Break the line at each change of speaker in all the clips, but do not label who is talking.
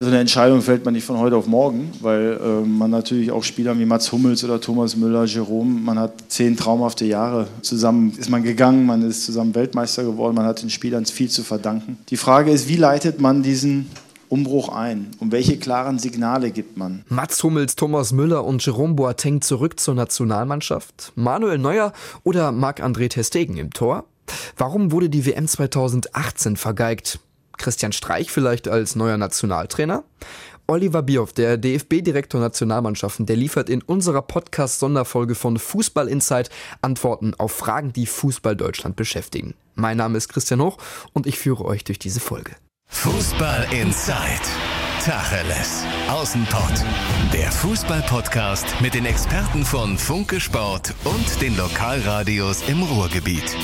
Also eine Entscheidung fällt man nicht von heute auf morgen, weil äh, man natürlich auch Spieler wie Mats Hummels oder Thomas Müller, Jerome, man hat zehn traumhafte Jahre zusammen ist man gegangen, man ist zusammen Weltmeister geworden, man hat den Spielern viel zu verdanken. Die Frage ist, wie leitet man diesen Umbruch ein? Und welche klaren Signale gibt man?
Mats Hummels, Thomas Müller und Jerome Boateng zurück zur Nationalmannschaft? Manuel Neuer oder Marc-André Testegen im Tor? Warum wurde die WM 2018 vergeigt? Christian Streich vielleicht als neuer Nationaltrainer? Oliver Bierhoff, der DFB-Direktor Nationalmannschaften, der liefert in unserer Podcast-Sonderfolge von Fußball Insight Antworten auf Fragen, die Fußball Deutschland beschäftigen. Mein Name ist Christian Hoch und ich führe euch durch diese Folge.
Fußball Insight. Tacheles. Außenpott. Der Fußball-Podcast mit den Experten von Funke Sport und den Lokalradios im Ruhrgebiet.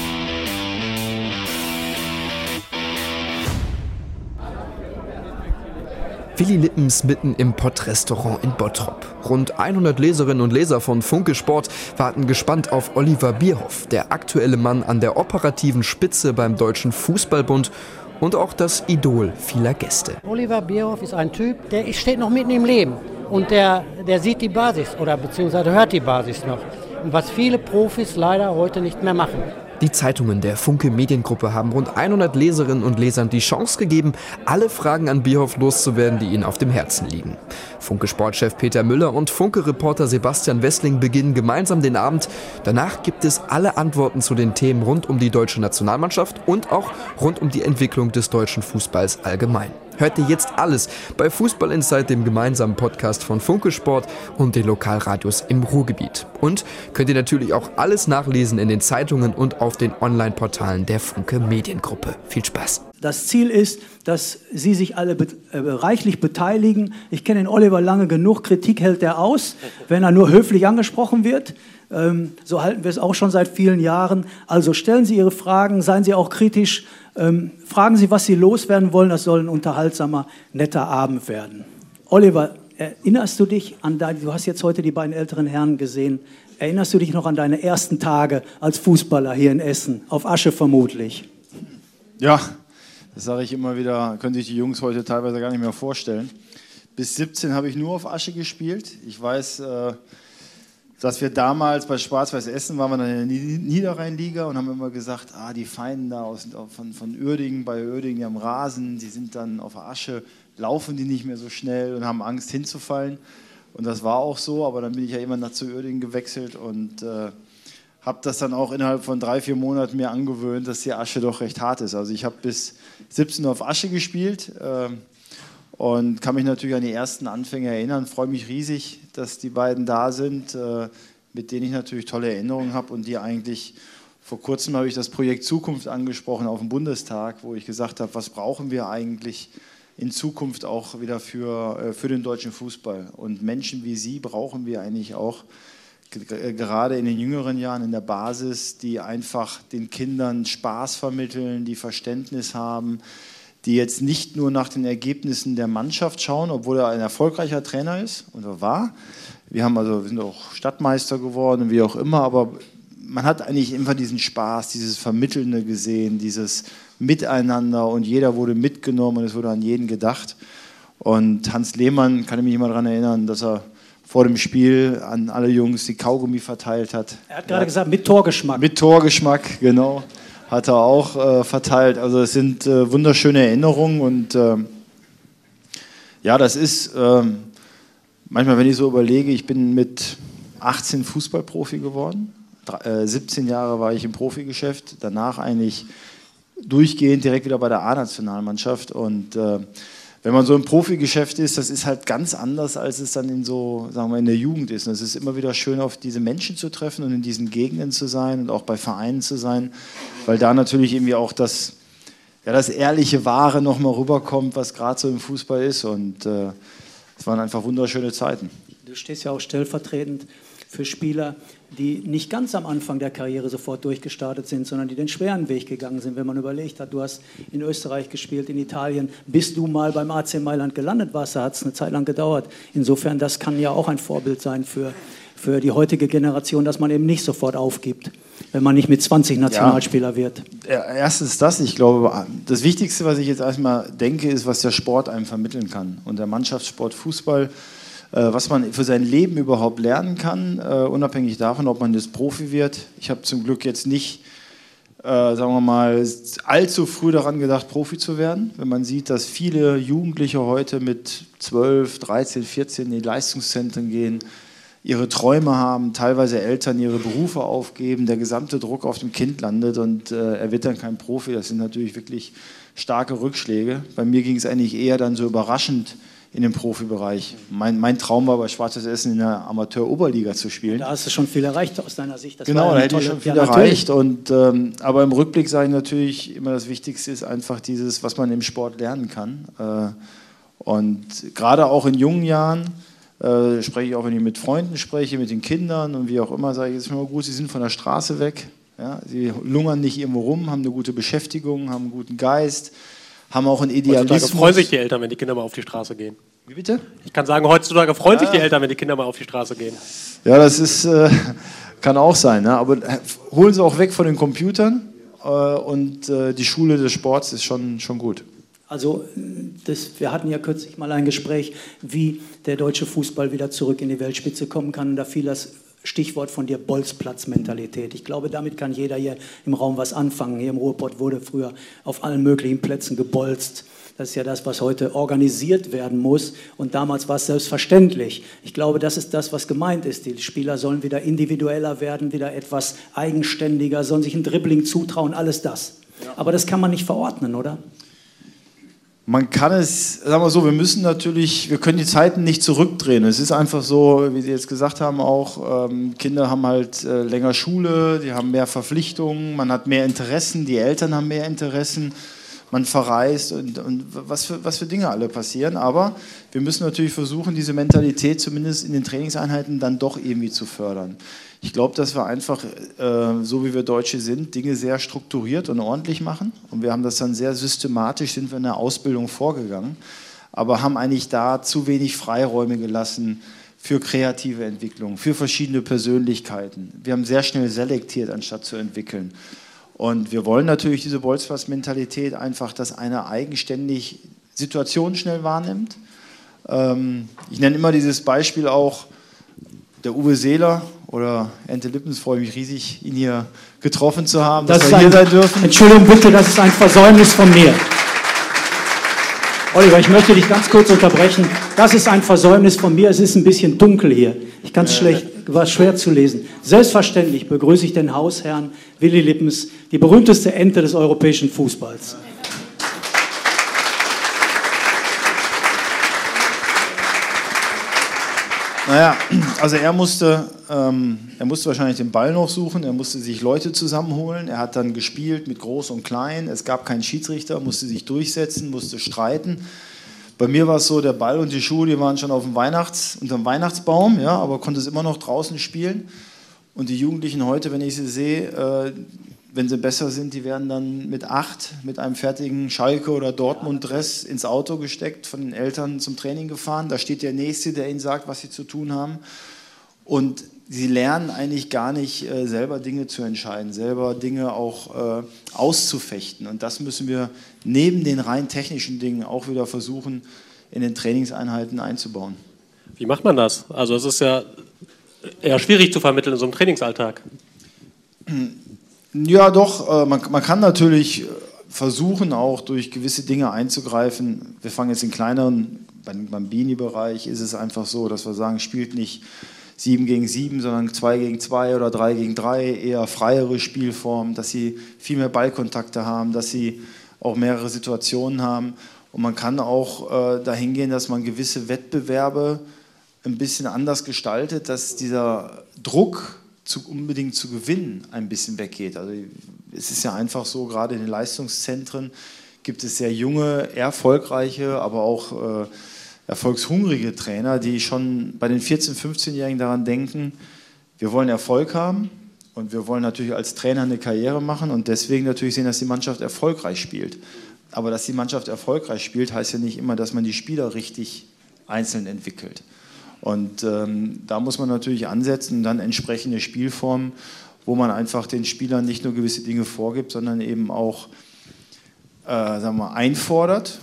Willi Lippens mitten im Pott-Restaurant in Bottrop. Rund 100 Leserinnen und Leser von Funke Sport warten gespannt auf Oliver Bierhoff, der aktuelle Mann an der operativen Spitze beim Deutschen Fußballbund und auch das Idol vieler Gäste.
Oliver Bierhoff ist ein Typ, der steht noch mitten im Leben und der, der sieht die Basis oder beziehungsweise hört die Basis noch. Was viele Profis leider heute nicht mehr machen.
Die Zeitungen der Funke Mediengruppe haben rund 100 Leserinnen und Lesern die Chance gegeben, alle Fragen an Bierhoff loszuwerden, die ihnen auf dem Herzen liegen. Funke Sportchef Peter Müller und Funke Reporter Sebastian Wessling beginnen gemeinsam den Abend. Danach gibt es alle Antworten zu den Themen rund um die deutsche Nationalmannschaft und auch rund um die Entwicklung des deutschen Fußballs allgemein. Hört ihr jetzt alles bei Fußball Insight, dem gemeinsamen Podcast von Funke Sport und den Lokalradios im Ruhrgebiet. Und könnt ihr natürlich auch alles nachlesen in den Zeitungen und auf den Online-Portalen der Funke Mediengruppe. Viel Spaß!
Das Ziel ist, dass Sie sich alle be äh, reichlich beteiligen. Ich kenne den Oliver lange genug. Kritik hält er aus, wenn er nur höflich angesprochen wird. Ähm, so halten wir es auch schon seit vielen Jahren. Also stellen Sie Ihre Fragen, seien Sie auch kritisch. Ähm, fragen Sie, was Sie loswerden wollen. Das soll ein unterhaltsamer, netter Abend werden. Oliver, erinnerst du dich an deine, du hast jetzt heute die beiden älteren Herren gesehen. Erinnerst du dich noch an deine ersten Tage als Fußballer hier in Essen? Auf Asche vermutlich.
Ja, das sage ich immer wieder, können sich die Jungs heute teilweise gar nicht mehr vorstellen. Bis 17 habe ich nur auf Asche gespielt. Ich weiß, äh, dass wir damals bei Schwarz-Weiß Essen waren wir dann in der Niederrheinliga und haben immer gesagt, ah, die Feinden da aus, von, von Uerdingen, bei Uerdingen, die haben Rasen, die sind dann auf Asche, laufen die nicht mehr so schnell und haben Angst hinzufallen. Und das war auch so, aber dann bin ich ja immer nach zu Uerdingen gewechselt und äh, habe das dann auch innerhalb von drei, vier Monaten mir angewöhnt, dass die Asche doch recht hart ist. Also ich habe bis 17 Uhr auf Asche gespielt. Äh, und kann mich natürlich an die ersten Anfänge erinnern. Freue mich riesig, dass die beiden da sind, äh, mit denen ich natürlich tolle Erinnerungen habe und die eigentlich vor kurzem habe ich das Projekt Zukunft angesprochen auf dem Bundestag, wo ich gesagt habe, was brauchen wir eigentlich in Zukunft auch wieder für, äh, für den deutschen Fußball. Und Menschen wie Sie brauchen wir eigentlich auch gerade in den jüngeren Jahren in der Basis, die einfach den Kindern Spaß vermitteln, die Verständnis haben, die jetzt nicht nur nach den Ergebnissen der Mannschaft schauen, obwohl er ein erfolgreicher Trainer ist oder war. Wir haben also wir sind auch Stadtmeister geworden, wie auch immer, aber man hat eigentlich immer diesen Spaß, dieses Vermittelnde gesehen, dieses Miteinander und jeder wurde mitgenommen und es wurde an jeden gedacht. Und Hans Lehmann, kann ich mich immer daran erinnern, dass er vor dem Spiel an alle Jungs die Kaugummi verteilt hat.
Er hat gerade gesagt, mit Torgeschmack.
Mit Torgeschmack, genau hat er auch äh, verteilt. Also es sind äh, wunderschöne Erinnerungen und äh, ja, das ist ähm, manchmal, wenn ich so überlege, ich bin mit 18 Fußballprofi geworden. 17 äh, Jahre war ich im Profigeschäft, danach eigentlich durchgehend direkt wieder bei der A-Nationalmannschaft und äh, wenn man so im Profigeschäft ist, das ist halt ganz anders, als es dann in so, sagen wir, in der Jugend ist. Und es ist immer wieder schön, auf diese Menschen zu treffen und in diesen Gegenden zu sein und auch bei Vereinen zu sein, weil da natürlich irgendwie auch das, ja, das ehrliche Wahre nochmal rüberkommt, was gerade so im Fußball ist. Und äh, es äh, waren einfach wunderschöne Zeiten.
Du stehst ja auch stellvertretend für Spieler, die nicht ganz am Anfang der Karriere sofort durchgestartet sind, sondern die den schweren Weg gegangen sind. Wenn man überlegt hat, du hast in Österreich gespielt, in Italien, bis du mal beim AC Mailand gelandet warst, da hat es eine Zeit lang gedauert. Insofern, das kann ja auch ein Vorbild sein für, für die heutige Generation, dass man eben nicht sofort aufgibt. wenn man nicht mit 20 Nationalspieler ja. wird.
Erstens das, ich glaube, das Wichtigste, was ich jetzt erstmal denke, ist, was der Sport einem vermitteln kann. Und der Mannschaftssport Fußball, was man für sein Leben überhaupt lernen kann, äh, unabhängig davon, ob man jetzt Profi wird. Ich habe zum Glück jetzt nicht äh, sagen wir mal, allzu früh daran gedacht, Profi zu werden. Wenn man sieht, dass viele Jugendliche heute mit 12, 13, 14 in die Leistungszentren gehen, ihre Träume haben, teilweise Eltern ihre Berufe aufgeben, der gesamte Druck auf dem Kind landet und äh, er wird dann kein Profi. Das sind natürlich wirklich starke Rückschläge. Bei mir ging es eigentlich eher dann so überraschend in den Profibereich. Mein, mein Traum war bei Schwarzes Essen in der Amateur-Oberliga zu spielen.
Da hast du schon viel erreicht aus deiner Sicht.
Das genau, da hätte ich schon viel ja, erreicht. Und, ähm, aber im Rückblick sage ich natürlich immer, das Wichtigste ist einfach dieses, was man im Sport lernen kann. Äh, und gerade auch in jungen Jahren äh, spreche ich auch, wenn ich mit Freunden spreche, mit den Kindern und wie auch immer, sage ich, es ist immer gut, sie sind von der Straße weg. Ja? Sie lungern nicht irgendwo rum, haben eine gute Beschäftigung, haben einen guten Geist haben auch einen Idealismus.
Heutzutage freuen sich die Eltern, wenn die Kinder mal auf die Straße gehen.
Wie bitte?
Ich kann sagen, heutzutage freuen ja. sich die Eltern, wenn die Kinder mal auf die Straße gehen.
Ja, das ist, äh, kann auch sein. Ne? Aber äh, holen sie auch weg von den Computern äh, und äh, die Schule des Sports ist schon, schon gut.
Also das, wir hatten ja kürzlich mal ein Gespräch, wie der deutsche Fußball wieder zurück in die Weltspitze kommen kann. Da fiel das Stichwort von dir Bolzplatzmentalität. Ich glaube, damit kann jeder hier im Raum was anfangen. Hier im Ruhrpott wurde früher auf allen möglichen Plätzen gebolzt. Das ist ja das, was heute organisiert werden muss. Und damals war es selbstverständlich. Ich glaube, das ist das, was gemeint ist. Die Spieler sollen wieder individueller werden, wieder etwas eigenständiger, sollen sich ein Dribbling zutrauen, alles das. Aber das kann man nicht verordnen, oder?
Man kann es, sagen wir so, wir müssen natürlich, wir können die Zeiten nicht zurückdrehen. Es ist einfach so, wie Sie jetzt gesagt haben, auch ähm, Kinder haben halt äh, länger Schule, die haben mehr Verpflichtungen, man hat mehr Interessen, die Eltern haben mehr Interessen, man verreist und, und was, für, was für Dinge alle passieren. Aber wir müssen natürlich versuchen, diese Mentalität zumindest in den Trainingseinheiten dann doch irgendwie zu fördern. Ich glaube, dass wir einfach, äh, so wie wir Deutsche sind, Dinge sehr strukturiert und ordentlich machen. Und wir haben das dann sehr systematisch, sind wir in der Ausbildung vorgegangen, aber haben eigentlich da zu wenig Freiräume gelassen für kreative Entwicklung, für verschiedene Persönlichkeiten. Wir haben sehr schnell selektiert, anstatt zu entwickeln. Und wir wollen natürlich diese Bolzplatz-Mentalität einfach, dass einer eigenständig Situationen schnell wahrnimmt. Ähm, ich nenne immer dieses Beispiel auch, der Uwe Seeler oder Ente Lippens, freue mich riesig, ihn hier getroffen zu haben,
das dass wir hier sein dürfen. Entschuldigung bitte, das ist ein Versäumnis von mir. Oliver, ich möchte dich ganz kurz unterbrechen. Das ist ein Versäumnis von mir. Es ist ein bisschen dunkel hier. Ich kann es schlecht, war schwer zu lesen. Selbstverständlich begrüße ich den Hausherrn Willi Lippens, die berühmteste Ente des europäischen Fußballs.
Naja, also er musste, ähm, er musste wahrscheinlich den Ball noch suchen, er musste sich Leute zusammenholen, er hat dann gespielt mit Groß und Klein, es gab keinen Schiedsrichter, musste sich durchsetzen, musste streiten. Bei mir war es so, der Ball und die Schuhe, die waren schon auf dem Weihnachts-, unter dem Weihnachtsbaum, ja, aber konnte es immer noch draußen spielen. Und die Jugendlichen heute, wenn ich sie sehe, äh, wenn sie besser sind, die werden dann mit acht mit einem fertigen Schalke oder Dortmund-Dress ins Auto gesteckt, von den Eltern zum Training gefahren. Da steht der Nächste, der ihnen sagt, was sie zu tun haben. Und sie lernen eigentlich gar nicht äh, selber Dinge zu entscheiden, selber Dinge auch äh, auszufechten. Und das müssen wir neben den rein technischen Dingen auch wieder versuchen, in den Trainingseinheiten einzubauen.
Wie macht man das? Also es ist ja eher schwierig zu vermitteln in so einem Trainingsalltag.
Ja, doch. Äh, man, man, kann natürlich äh, versuchen, auch durch gewisse Dinge einzugreifen. Wir fangen jetzt in kleineren, beim Bambini-Bereich ist es einfach so, dass wir sagen, spielt nicht 7 gegen 7, sondern 2 gegen 2 oder 3 gegen 3, eher freiere Spielformen, dass sie viel mehr Ballkontakte haben, dass sie auch mehrere Situationen haben. Und man kann auch äh, dahin gehen, dass man gewisse Wettbewerbe ein bisschen anders gestaltet, dass dieser Druck, zu, unbedingt zu gewinnen, ein bisschen weggeht. Also es ist ja einfach so, gerade in den Leistungszentren gibt es sehr junge, erfolgreiche, aber auch äh, erfolgshungrige Trainer, die schon bei den 14-, 15-Jährigen daran denken, wir wollen Erfolg haben und wir wollen natürlich als Trainer eine Karriere machen und deswegen natürlich sehen, dass die Mannschaft erfolgreich spielt. Aber dass die Mannschaft erfolgreich spielt, heißt ja nicht immer, dass man die Spieler richtig einzeln entwickelt. Und ähm, da muss man natürlich ansetzen und dann entsprechende Spielformen. wo man einfach den Spielern nicht nur gewisse Dinge vorgibt, sondern eben auch äh, sagen wir, einfordert.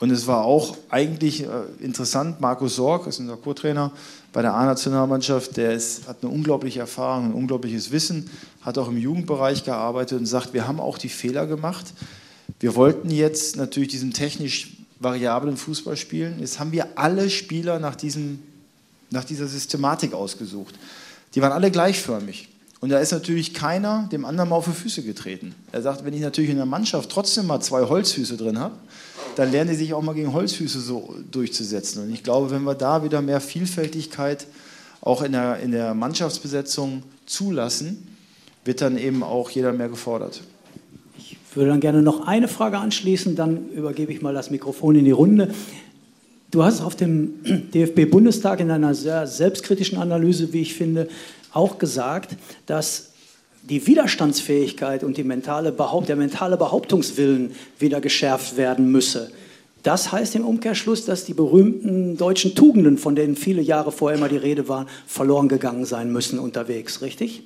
Und es war auch eigentlich äh, interessant, Markus Sorg ist unser Co-Trainer bei der A-Nationalmannschaft, der ist, hat eine unglaubliche Erfahrung, ein unglaubliches Wissen, hat auch im Jugendbereich gearbeitet und sagt, wir haben auch die Fehler gemacht. Wir wollten jetzt natürlich diesen technisch variablen Fußball spielen. Jetzt haben wir alle Spieler nach, diesem, nach dieser Systematik ausgesucht. Die waren alle gleichförmig. Und da ist natürlich keiner dem anderen mal auf die Füße getreten. Er sagt, wenn ich natürlich in der Mannschaft trotzdem mal zwei Holzfüße drin habe, dann lernen die sich auch mal gegen Holzfüße so durchzusetzen. Und ich glaube, wenn wir da wieder mehr Vielfältigkeit auch in der, in der Mannschaftsbesetzung zulassen, wird dann eben auch jeder mehr gefordert.
Ich würde dann gerne noch eine Frage anschließen, dann übergebe ich mal das Mikrofon in die Runde. Du hast auf dem DFB-Bundestag in einer sehr selbstkritischen Analyse, wie ich finde, auch gesagt, dass die Widerstandsfähigkeit und die mentale Behaupt der mentale Behauptungswillen wieder geschärft werden müsse. Das heißt im Umkehrschluss, dass die berühmten deutschen Tugenden, von denen viele Jahre vorher immer die Rede war, verloren gegangen sein müssen unterwegs, richtig?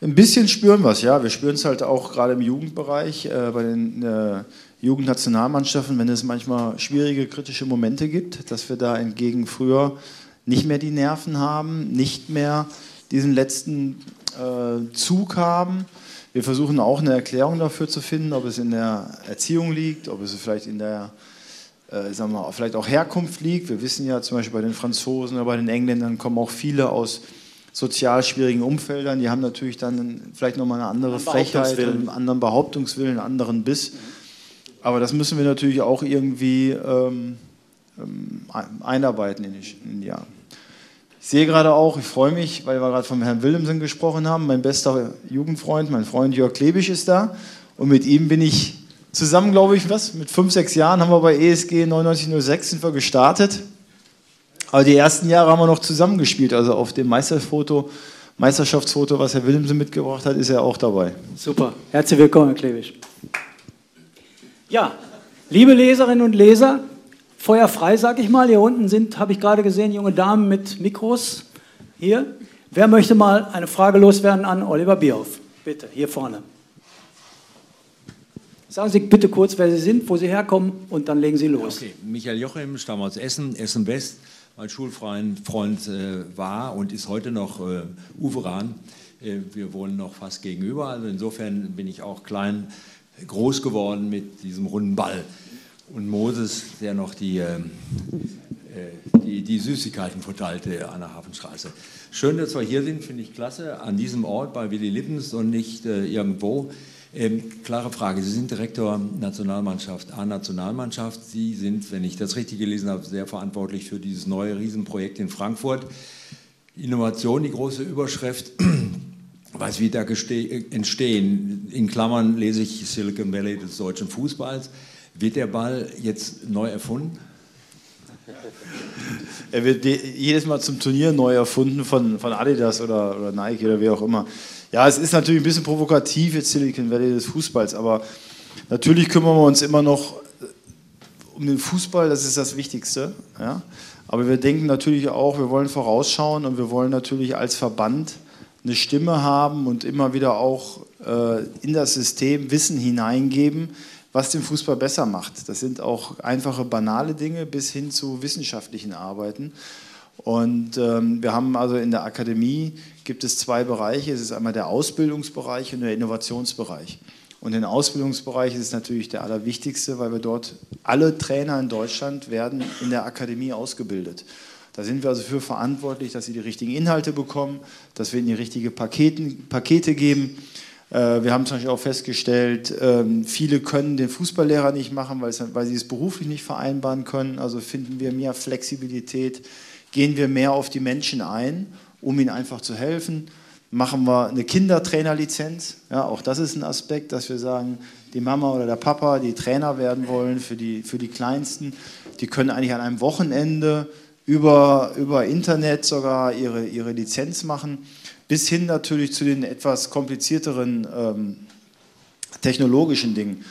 Ein bisschen spüren wir es, ja. Wir spüren es halt auch gerade im Jugendbereich, äh, bei den äh, Jugendnationalmannschaften, wenn es manchmal schwierige, kritische Momente gibt, dass wir da entgegen früher nicht mehr die Nerven haben, nicht mehr diesen letzten äh, Zug haben. Wir versuchen auch eine Erklärung dafür zu finden, ob es in der Erziehung liegt, ob es vielleicht in der äh, sagen wir, vielleicht auch Herkunft liegt. Wir wissen ja zum Beispiel bei den Franzosen oder bei den Engländern kommen auch viele aus sozial schwierigen Umfeldern. Die haben natürlich dann vielleicht nochmal eine andere Frechheit, einen anderen Behauptungswillen, einen anderen Biss. Aber das müssen wir natürlich auch irgendwie ähm, ähm einarbeiten in die, in. Ich sehe gerade auch, ich freue mich, weil wir gerade von Herrn Willemsen gesprochen haben. Mein bester Jugendfreund, mein Freund Jörg Klebisch ist da. Und mit ihm bin ich zusammen, glaube ich, was? Mit fünf, sechs Jahren haben wir bei ESG 9906 sind wir gestartet. Aber die ersten Jahre haben wir noch zusammengespielt. Also auf dem Meisterfoto, Meisterschaftsfoto, was Herr Willemsen mitgebracht hat, ist er auch dabei.
Super. Herzlich willkommen, Herr Klebisch. Ja, liebe Leserinnen und Leser, Feuer frei, sag ich mal. Hier unten sind, habe ich gerade gesehen, junge Damen mit Mikros. Hier. Wer möchte mal eine Frage loswerden an Oliver Bierhoff? Bitte, hier vorne. Sagen Sie bitte kurz, wer Sie sind, wo Sie herkommen und dann legen Sie los.
Okay, Michael Jochem, stamme aus Essen, Essen West. Mein Schulfreund äh, war und ist heute noch äh, Uveran. Äh, wir wohnen noch fast gegenüber. Also insofern bin ich auch klein groß geworden mit diesem runden Ball und Moses, der noch die, ähm, äh, die, die, Süßigkeiten verteilte an der Hafenstraße. Schön, dass wir hier sind, finde ich klasse, an diesem Ort bei Willy Lippens und nicht äh, irgendwo. Ähm, klare Frage, Sie sind Direktor Nationalmannschaft, A-Nationalmannschaft. Sie sind, wenn ich das richtig gelesen habe, sehr verantwortlich für dieses neue Riesenprojekt in Frankfurt. Innovation, die große Überschrift. Weiß, wie da entstehen. In Klammern lese ich Silicon Valley des deutschen Fußballs. Wird der Ball jetzt neu erfunden?
Er wird jedes Mal zum Turnier neu erfunden von, von Adidas oder, oder Nike oder wer auch immer. Ja, es ist natürlich ein bisschen provokativ jetzt Silicon Valley des Fußballs, aber natürlich kümmern wir uns immer noch äh, um den Fußball, das ist das Wichtigste. Ja? Aber wir denken natürlich auch, wir wollen vorausschauen und wir wollen natürlich als Verband eine Stimme haben und immer wieder auch äh, in das System Wissen hineingeben, was den Fußball besser macht. Das sind auch einfache, banale Dinge bis hin zu wissenschaftlichen Arbeiten. Und ähm, wir haben also in der Akademie gibt es zwei Bereiche. Es ist einmal der Ausbildungsbereich und der Innovationsbereich. Und den Ausbildungsbereich ist natürlich der allerwichtigste, weil wir dort alle Trainer in Deutschland werden in der Akademie ausgebildet. Da sind wir also für verantwortlich, dass sie die richtigen Inhalte bekommen, dass wir ihnen die richtigen Paketen, Pakete geben äh, wir haben zum Beispiel auch festgestellt, ähm, viele können den Fußballlehrer nicht machen, weil, sie es beruflich nicht vereinbaren können. Also finden wir mehr Flexibilität, gehen wir mehr auf die Menschen ein, um ihnen einfach zu helfen. Machen wir eine Kindertrainerlizenz. Ja, auch das ist ein Aspekt, dass wir sagen, die Mama oder der Papa, die Trainer werden wollen für die, für die Kleinsten, die können eigentlich an einem Wochenende über, über Internet sogar ihre, ihre Lizenz machen bis hin natürlich zu den etwas komplizierteren ähm, technologischen Dingen.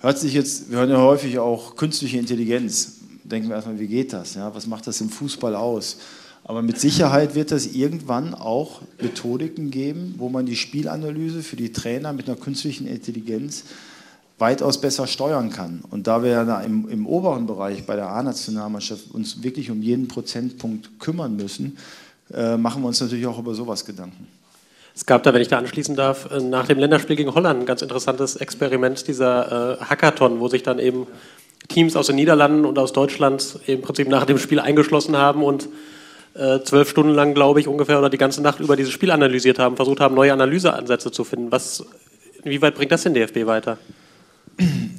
Hört sich jetzt, wir hören ja häufig auch künstliche Intelligenz. Denken wir erstmal, wie geht das? Ja? Was macht das im Fußball aus? Aber mit Sicherheit wird es irgendwann auch Methodiken geben, wo man die Spielanalyse für die Trainer mit einer künstlichen Intelligenz weitaus besser steuern kann. Und da wir ja im, im oberen Bereich bei der A-Nationalmannschaft uns wirklich um jeden Prozentpunkt kümmern müssen, äh, machen wir uns natürlich auch über sowas Gedanken.
Es gab da, wenn ich da anschließen darf, äh, nach dem Länderspiel gegen Holland ein ganz interessantes Experiment, dieser äh, Hackathon, wo sich dann eben Teams aus den Niederlanden und aus Deutschland im Prinzip nach dem Spiel eingeschlossen haben und äh, zwölf Stunden lang, glaube ich, ungefähr oder die ganze Nacht über dieses Spiel analysiert haben, versucht haben, neue Analyseansätze zu finden. Was, inwieweit bringt das den DFB weiter?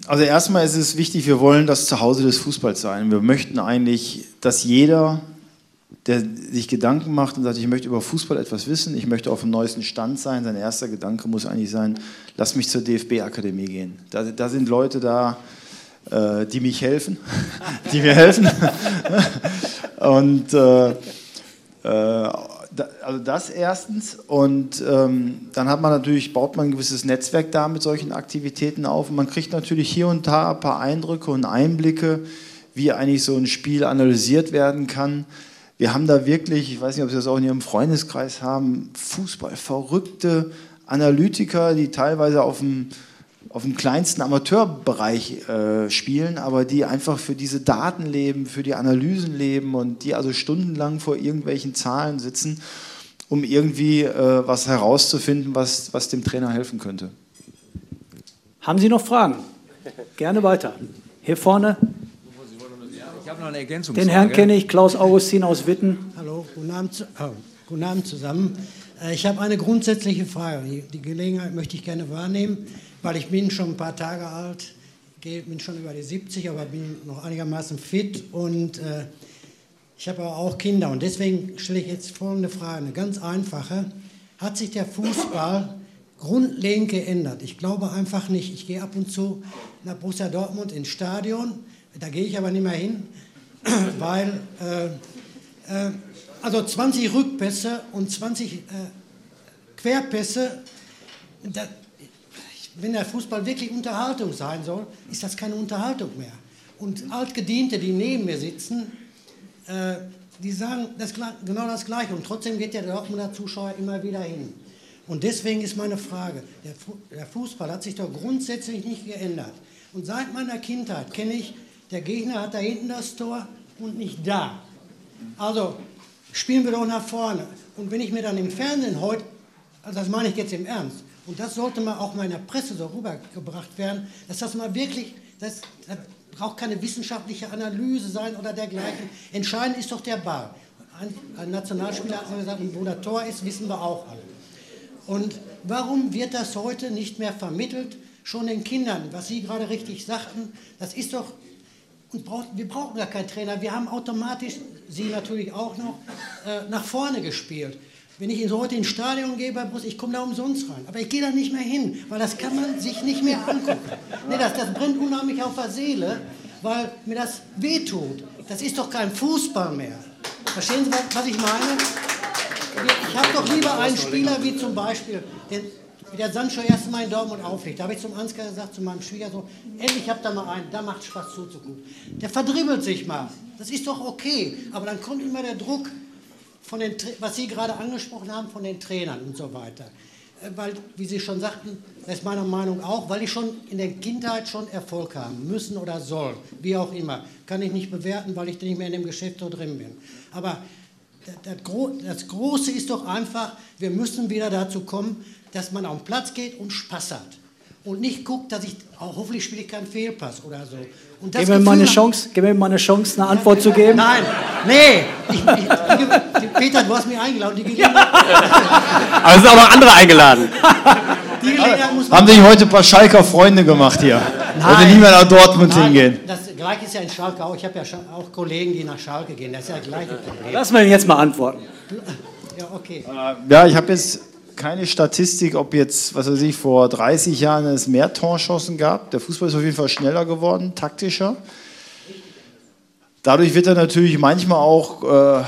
Also erstmal ist es wichtig, wir wollen das Zuhause des Fußballs sein. Wir möchten eigentlich, dass jeder, der sich Gedanken macht und sagt, ich möchte über Fußball etwas wissen, ich möchte auf dem neuesten Stand sein, sein erster Gedanke muss eigentlich sein, lass mich zur DFB-Akademie gehen. Da, da, sind Leute da, äh, die mich helfen, die mir helfen. und äh, äh, also das erstens. Und ähm, dann hat man natürlich, baut man ein gewisses Netzwerk da mit solchen Aktivitäten auf. Und man kriegt natürlich hier und da ein paar Eindrücke und Einblicke, wie eigentlich so ein Spiel analysiert werden kann. Wir haben da wirklich, ich weiß nicht, ob Sie das auch in Ihrem Freundeskreis haben, Fußballverrückte Analytiker, die teilweise auf dem auf dem kleinsten Amateurbereich äh, spielen, aber die einfach für diese Daten leben, für die Analysen leben und die also stundenlang vor irgendwelchen Zahlen sitzen, um irgendwie äh, was herauszufinden, was, was dem Trainer helfen könnte.
Haben Sie noch Fragen? Gerne weiter. Hier vorne.
Ich habe noch eine Ergänzung.
Den Herrn kenne ich, Klaus Augustin aus Witten.
Hallo, guten Abend, oh, guten Abend zusammen. Äh, ich habe eine grundsätzliche Frage. Die Gelegenheit möchte ich gerne wahrnehmen weil ich bin schon ein paar Tage alt, bin schon über die 70, aber bin noch einigermaßen fit und äh, ich habe aber auch Kinder und deswegen stelle ich jetzt folgende Frage, eine ganz einfache. Hat sich der Fußball grundlegend geändert? Ich glaube einfach nicht. Ich gehe ab und zu nach Borussia Dortmund ins Stadion, da gehe ich aber nicht mehr hin, weil äh, äh, also 20 Rückpässe und 20 äh, Querpässe, da, wenn der Fußball wirklich Unterhaltung sein soll, ist das keine Unterhaltung mehr. Und Altgediente, die neben mir sitzen, äh, die sagen das, genau das Gleiche. Und trotzdem geht der Dortmunder Zuschauer immer wieder hin. Und deswegen ist meine Frage, der Fußball hat sich doch grundsätzlich nicht geändert. Und seit meiner Kindheit kenne ich, der Gegner hat da hinten das Tor und nicht da. Also spielen wir doch nach vorne. Und wenn ich mir dann im Fernsehen heute, also das meine ich jetzt im Ernst, und das sollte mal auch mal in der Presse so rübergebracht werden, dass das mal wirklich, das, das braucht keine wissenschaftliche Analyse sein oder dergleichen. Entscheidend ist doch der Ball. Ein, ein Nationalspieler hat mal gesagt, wo der Tor ist, wissen wir auch alle. Und warum wird das heute nicht mehr vermittelt, schon den Kindern, was Sie gerade richtig sagten, das ist doch, und braucht, wir brauchen gar keinen Trainer, wir haben automatisch, Sie natürlich auch noch, äh, nach vorne gespielt. Wenn ich heute ins Stadion gehe bei Brust, ich komme da umsonst rein. Aber ich gehe da nicht mehr hin, weil das kann man sich nicht mehr angucken. Nee, das, das brennt unheimlich auf der Seele, weil mir das wehtut. Das ist doch kein Fußball mehr. Verstehen Sie, was ich meine? Ich habe doch lieber einen Spieler wie zum Beispiel, den, wie der Sancho erst mal in Dortmund auflegt. Da habe ich zum Ansgar gesagt, zu meinem Schwiegersohn, endlich habt ihr mal einen, da macht Spaß zuzugucken. Der verdribbelt sich mal. Das ist doch okay. Aber dann kommt immer der Druck, von den, was Sie gerade angesprochen haben, von den Trainern und so weiter. Äh, weil, wie Sie schon sagten, das ist meiner Meinung auch, weil die schon in der Kindheit schon Erfolg haben müssen oder sollen, wie auch immer. Kann ich nicht bewerten, weil ich nicht mehr in dem Geschäft so drin bin. Aber das Große ist doch einfach, wir müssen wieder dazu kommen, dass man auf den Platz geht und Spaß hat und nicht guckt, dass ich, auch hoffentlich spiele ich keinen Fehlpass oder so.
Und gib, mir mal eine Chance, gib mir mal eine Chance, eine Antwort zu geben.
Nein, nee. Ich, ich, Peter, du hast mich eingeladen. Die Gelegenheit.
aber es sind auch noch andere eingeladen.
Die Haben sich heute ein paar Schalker Freunde gemacht hier. Nein. Wollte nie mehr nach Dortmund Nein, hingehen.
Das gleiche ist ja in Schalke auch. Ich habe ja auch Kollegen, die nach Schalke gehen. Das ist ja das gleiche Problem.
Lass mir jetzt mal antworten.
Ja, okay. Ja, ich habe jetzt keine Statistik, ob jetzt, was weiß ich, vor 30 Jahren es mehr Torchancen gab. Der Fußball ist auf jeden Fall schneller geworden, taktischer. Dadurch wird er natürlich manchmal auch äh,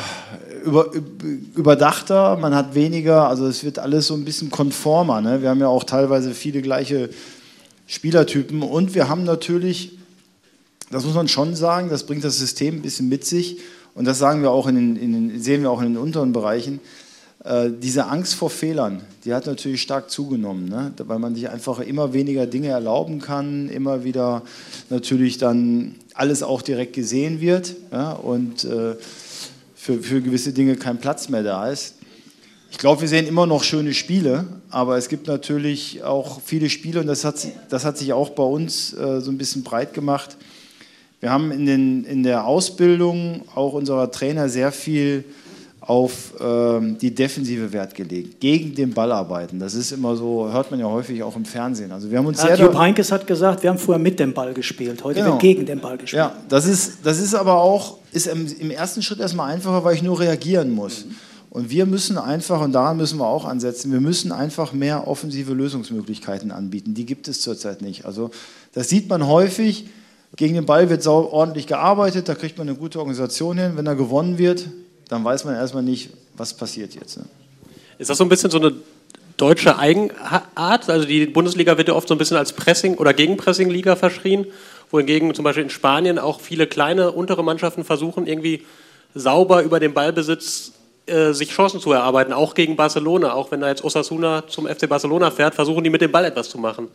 über, überdachter, man hat weniger, also es wird alles so ein bisschen konformer. Ne? Wir haben ja auch teilweise viele gleiche Spielertypen und wir haben natürlich, das muss man schon sagen, das bringt das System ein bisschen mit sich und das sagen wir auch in den, in den, sehen wir auch in den unteren Bereichen, diese Angst vor Fehlern, die hat natürlich stark zugenommen, ne? weil man sich einfach immer weniger Dinge erlauben kann, immer wieder natürlich dann alles auch direkt gesehen wird ja? und äh, für, für gewisse Dinge kein Platz mehr da ist. Ich glaube, wir sehen immer noch schöne Spiele, aber es gibt natürlich auch viele Spiele und das hat, das hat sich auch bei uns äh, so ein bisschen breit gemacht. Wir haben in, den, in der Ausbildung auch unserer Trainer sehr viel auf ähm, die defensive Wert gelegt, gegen den Ball arbeiten. Das ist immer so, hört man ja häufig auch im Fernsehen. Also wir haben uns
ja,
sehr
Jupp Heynckes hat gesagt, wir haben früher mit dem Ball gespielt, heute genau. wird gegen den Ball gespielt.
Ja, das ist, das ist aber auch, ist im, im ersten Schritt erstmal einfacher, weil ich nur reagieren muss. Mhm. Und wir müssen einfach, und daran müssen wir auch ansetzen, wir müssen einfach mehr offensive Lösungsmöglichkeiten anbieten. Die gibt es zurzeit nicht. Also das sieht man häufig. Gegen den Ball wird ordentlich gearbeitet, da kriegt man eine gute Organisation hin. Wenn er gewonnen wird, dann weiß man erstmal nicht, was passiert jetzt. Ne?
Ist das so ein bisschen so eine deutsche Eigenart? Also die Bundesliga wird ja oft so ein bisschen als Pressing- oder Gegenpressing-Liga verschrien, wohingegen zum Beispiel in Spanien auch viele kleine untere Mannschaften versuchen, irgendwie sauber über den Ballbesitz äh, sich Chancen zu erarbeiten, auch gegen Barcelona. Auch wenn da jetzt Osasuna zum FC Barcelona fährt, versuchen die mit dem Ball etwas zu machen.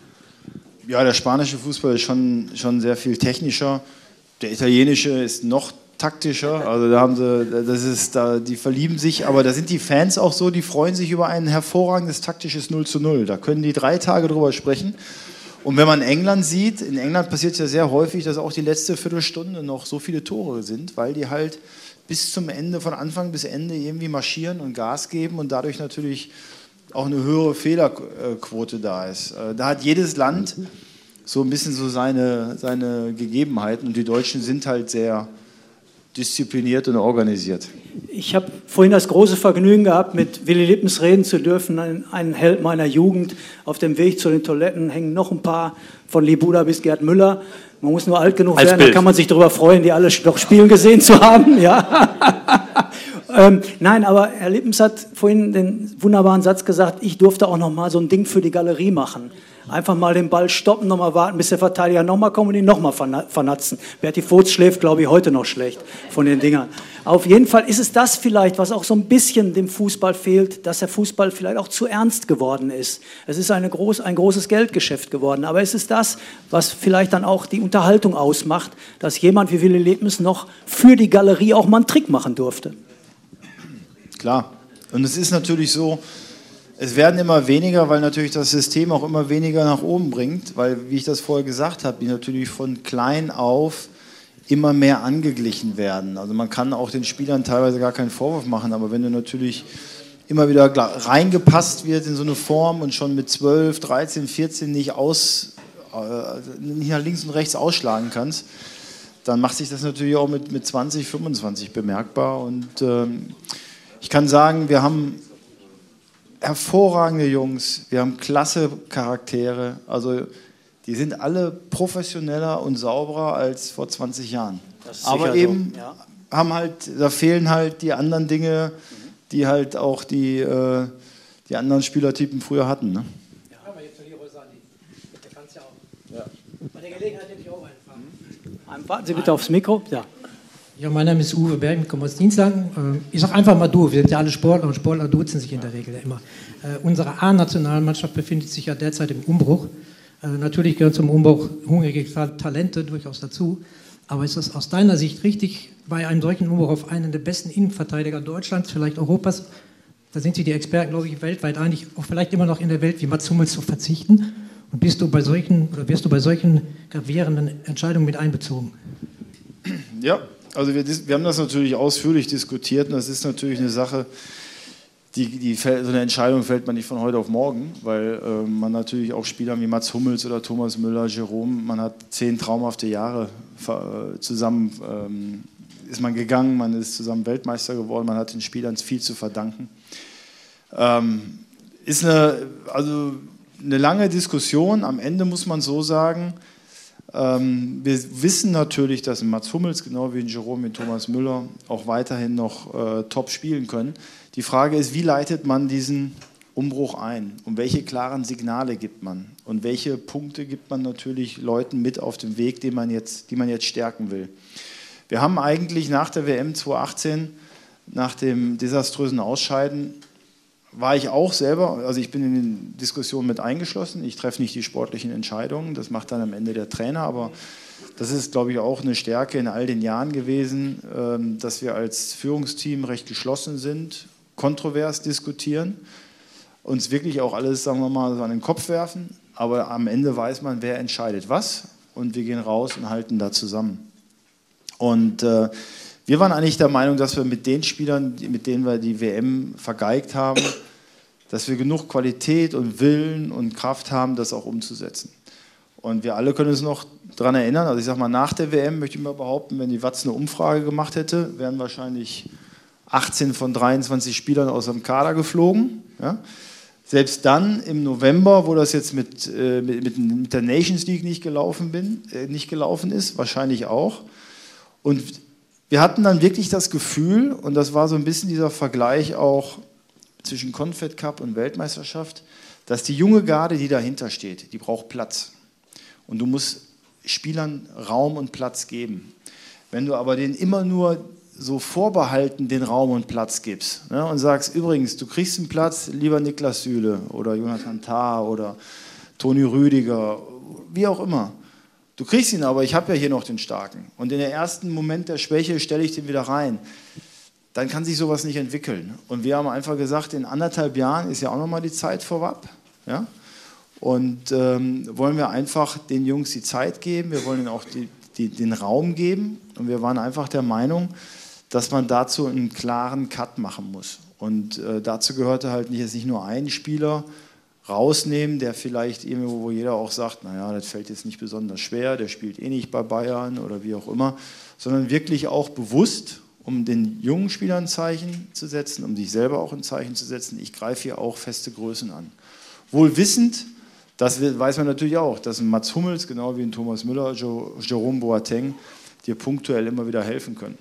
Ja, der spanische Fußball ist schon, schon sehr viel technischer. Der italienische ist noch taktischer. Also da haben sie, das ist, da, die verlieben sich, aber da sind die Fans auch so, die freuen sich über ein hervorragendes taktisches 0 zu 0. Da können die drei Tage drüber sprechen. Und wenn man England sieht, in England passiert es ja sehr häufig, dass auch die letzte Viertelstunde noch so viele Tore sind, weil die halt bis zum Ende, von Anfang bis Ende irgendwie marschieren und Gas geben und dadurch natürlich auch eine höhere Fehlerquote da ist. Äh, da hat jedes Land so ein bisschen so seine, seine Gegebenheiten und die Deutschen sind halt sehr diszipliniert und organisiert.
Ich habe vorhin das große Vergnügen gehabt, mit Willy Lippens reden zu dürfen, ein, ein Held meiner Jugend. Auf dem Weg zu den Toiletten hängen noch ein paar von Libuda bis Gerd Müller. Man muss nur alt genug Als werden, Bild. dann kann man sich darüber freuen, die alle noch spielen gesehen zu haben. Ja. Ähm, nein, aber Herr Lippens hat vorhin den wunderbaren Satz gesagt, ich durfte auch noch mal so ein Ding für die Galerie machen. Einfach mal den Ball stoppen, nochmal warten, bis der Verteidiger nochmal kommt und ihn nochmal vernatzen. Berti Voth schläft, glaube ich, heute noch schlecht von den Dingern. Auf jeden Fall ist es das vielleicht, was auch so ein bisschen dem Fußball fehlt, dass der Fußball vielleicht auch zu ernst geworden ist. Es ist eine groß, ein großes Geldgeschäft geworden, aber es ist das, was vielleicht dann auch die Unterhaltung ausmacht, dass jemand wie Willy Lebens noch für die Galerie auch mal einen Trick machen durfte.
Klar. Und es ist natürlich so, es werden immer weniger, weil natürlich das System auch immer weniger nach oben bringt, weil, wie ich das vorher gesagt habe, die natürlich von klein auf immer mehr angeglichen werden. Also man kann auch den Spielern teilweise gar keinen Vorwurf machen, aber wenn du natürlich immer wieder reingepasst wird in so eine Form und schon mit 12, 13, 14 nicht aus, äh, nicht nach links und rechts ausschlagen kannst, dann macht sich das natürlich auch mit, mit 20, 25 bemerkbar. Und ähm, ich kann sagen, wir haben hervorragende Jungs, wir haben klasse Charaktere. Also die sind alle professioneller und sauberer als vor 20 Jahren. Aber eben so. ja. haben halt, da fehlen halt die anderen Dinge, die halt auch die, äh, die anderen Spielertypen früher hatten. Ne? Ja, aber jetzt die Rosani.
Der kann es ja auch. Ja. Bei der Gelegenheit hätte ich auch einen Warten Sie bitte aufs Mikro. Ja.
Ja, mein Name ist Uwe Berg, ich komme aus Dienstlagen. Äh, ich sage einfach mal du, wir sind ja alle Sportler und Sportler duzen sich in der Regel immer. Äh, unsere A-Nationalmannschaft befindet sich ja derzeit im Umbruch. Äh, natürlich gehören zum Umbruch hungrige Talente durchaus dazu. Aber ist es aus deiner Sicht richtig, bei einem solchen Umbruch auf einen der besten Innenverteidiger Deutschlands, vielleicht Europas, da sind sich die Experten, glaube ich, weltweit einig, auch vielleicht immer noch in der Welt wie Mats Hummels zu verzichten? Und bist du bei solchen oder wirst du bei solchen gravierenden Entscheidungen mit einbezogen?
Ja, also wir, wir, haben das natürlich ausführlich diskutiert und das ist natürlich eine Sache, die, die, so eine Entscheidung fällt man nicht von heute auf morgen, weil äh, man natürlich auch Spieler wie Mats Hummels oder Thomas Müller, Jerome, man hat zehn traumhafte Jahre äh, zusammen, ähm, ist man gegangen, man ist zusammen Weltmeister geworden, man hat den Spielern viel zu verdanken. Ähm, ist eine, also eine lange Diskussion, am Ende muss man so sagen, ähm, wir wissen natürlich, dass Mats Hummels, genau wie Jerome, wie Thomas Müller, auch weiterhin noch äh, top spielen können. Die Frage ist, wie leitet man diesen Umbruch ein und welche klaren Signale gibt man und welche Punkte gibt man natürlich Leuten mit auf dem Weg, den man jetzt, die man jetzt stärken will. Wir haben eigentlich nach der WM 2018, nach dem desaströsen Ausscheiden, war ich auch selber, also ich bin in den Diskussionen mit eingeschlossen. Ich treffe nicht die sportlichen Entscheidungen, das macht dann am Ende der Trainer, aber das ist, glaube ich, auch eine Stärke in all den Jahren gewesen, ähm, dass wir als Führungsteam recht geschlossen sind, kontrovers diskutieren, uns wirklich auch alles, sagen wir mal, an den Kopf werfen, aber am Ende weiß man, wer entscheidet was und wir gehen raus und halten da zusammen. Und äh, wir waren eigentlich der Meinung, dass wir mit den Spielern, mit denen wir die WM vergeigt haben, dass wir genug Qualität und Willen und Kraft haben, das auch umzusetzen. Und wir alle können uns noch daran erinnern, also ich sage mal, nach der WM möchte ich mal behaupten, wenn die Watz eine Umfrage gemacht hätte, wären wahrscheinlich 18 von 23 Spielern aus dem Kader geflogen. Ja? Selbst dann im November, wo das jetzt mit, äh, mit, mit, der Nations League nicht gelaufen, bin, äh, nicht gelaufen ist, wahrscheinlich auch. Und wir hatten dann wirklich das Gefühl, und das war so ein bisschen dieser Vergleich auch zwischen Confed Cup und Weltmeisterschaft, dass die junge Garde, die dahinter steht, die braucht Platz. Und du musst Spielern Raum und Platz geben. Wenn du aber denen immer nur so vorbehalten den Raum und Platz gibst ne, und sagst, übrigens, du kriegst einen Platz, lieber Niklas Süle oder Jonathan Tah oder Toni Rüdiger, wie auch immer. Du kriegst ihn aber, ich habe ja hier noch den Starken. Und in der ersten Moment der Schwäche stelle ich den wieder rein dann kann sich sowas nicht entwickeln. Und wir haben einfach gesagt, in anderthalb Jahren ist ja auch nochmal die Zeit vorab. Ja? Und ähm, wollen wir einfach den Jungs die Zeit geben, wir wollen ihnen auch die, die, den Raum geben. Und wir waren einfach der Meinung, dass man dazu einen klaren Cut machen muss. Und äh, dazu gehörte halt nicht, jetzt nicht nur einen Spieler rausnehmen, der vielleicht irgendwo, wo jeder auch sagt, naja, das fällt jetzt nicht besonders schwer, der spielt eh nicht bei Bayern oder wie auch immer, sondern wirklich auch bewusst um den jungen Spielern ein Zeichen zu setzen, um sich selber auch ein Zeichen zu setzen. Ich greife hier auch feste Größen an. Wohl wissend, das weiß man natürlich auch, dass ein Mats Hummels, genau wie ein Thomas Müller, Jerome Boateng, dir punktuell immer wieder helfen können.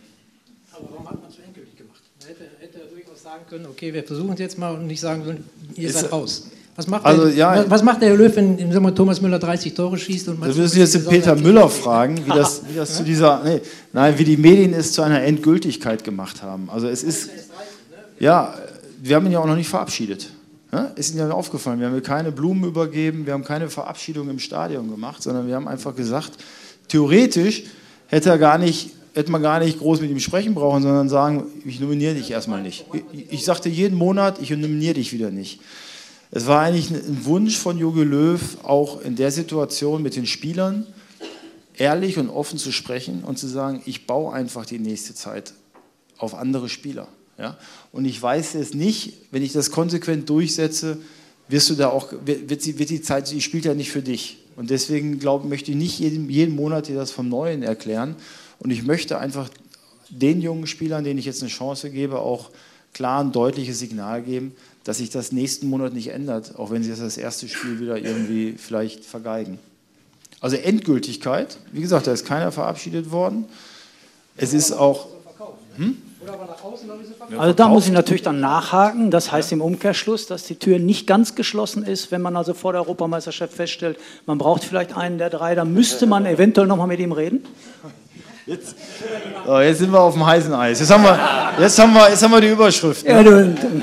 Aber warum hat man es so endgültig gemacht? Man hätte, hätte durchaus sagen können, okay, wir versuchen es jetzt mal und nicht sagen können, ihr seid raus. Was macht, also, der, ja, was macht der Herr Löw, wenn im Sommer Thomas Müller 30 Tore schießt? Und
das müssen jetzt den Peter Müller fragen, wie das, wie das zu dieser, nee, nein, wie die Medien es zu einer Endgültigkeit gemacht haben. Also es ist, ja, wir haben ihn ja auch noch nicht verabschiedet. Ist Ihnen ja aufgefallen, wir haben keine Blumen übergeben, wir haben keine Verabschiedung im Stadion gemacht, sondern wir haben einfach gesagt, theoretisch hätte er gar nicht hätte man gar nicht groß mit ihm sprechen brauchen, sondern sagen, ich nominiere dich erstmal nicht. Ich, ich sagte jeden Monat, ich nominiere dich wieder nicht. Es war eigentlich ein Wunsch von Jogi Löw, auch in der Situation mit den Spielern ehrlich und offen zu sprechen und zu sagen, ich baue einfach die nächste Zeit auf andere Spieler. Ja? Und ich weiß jetzt nicht, wenn ich das konsequent durchsetze, wirst du da auch, wird, die, wird die Zeit, die spielt ja nicht für dich. Und deswegen glaub, möchte ich nicht jeden, jeden Monat dir das vom Neuen erklären. Und ich möchte einfach den jungen Spielern, denen ich jetzt eine Chance gebe, auch klar ein deutliches Signal geben, dass sich das nächsten Monat nicht ändert, auch wenn sie das, erste Spiel wieder irgendwie vielleicht vergeigen. Also Endgültigkeit, wie gesagt, da ist keiner verabschiedet worden. Es ist auch. Hm?
Also da muss ich natürlich dann nachhaken. Das heißt im Umkehrschluss, dass die Tür nicht ganz geschlossen ist, wenn man also vor der Europameisterschaft feststellt, man braucht vielleicht einen der drei, dann müsste man eventuell nochmal mit ihm reden.
Jetzt, so, jetzt sind wir auf dem heißen Eis. Jetzt haben wir, jetzt haben wir, jetzt haben wir die Überschrift. Ne?
Ja, du,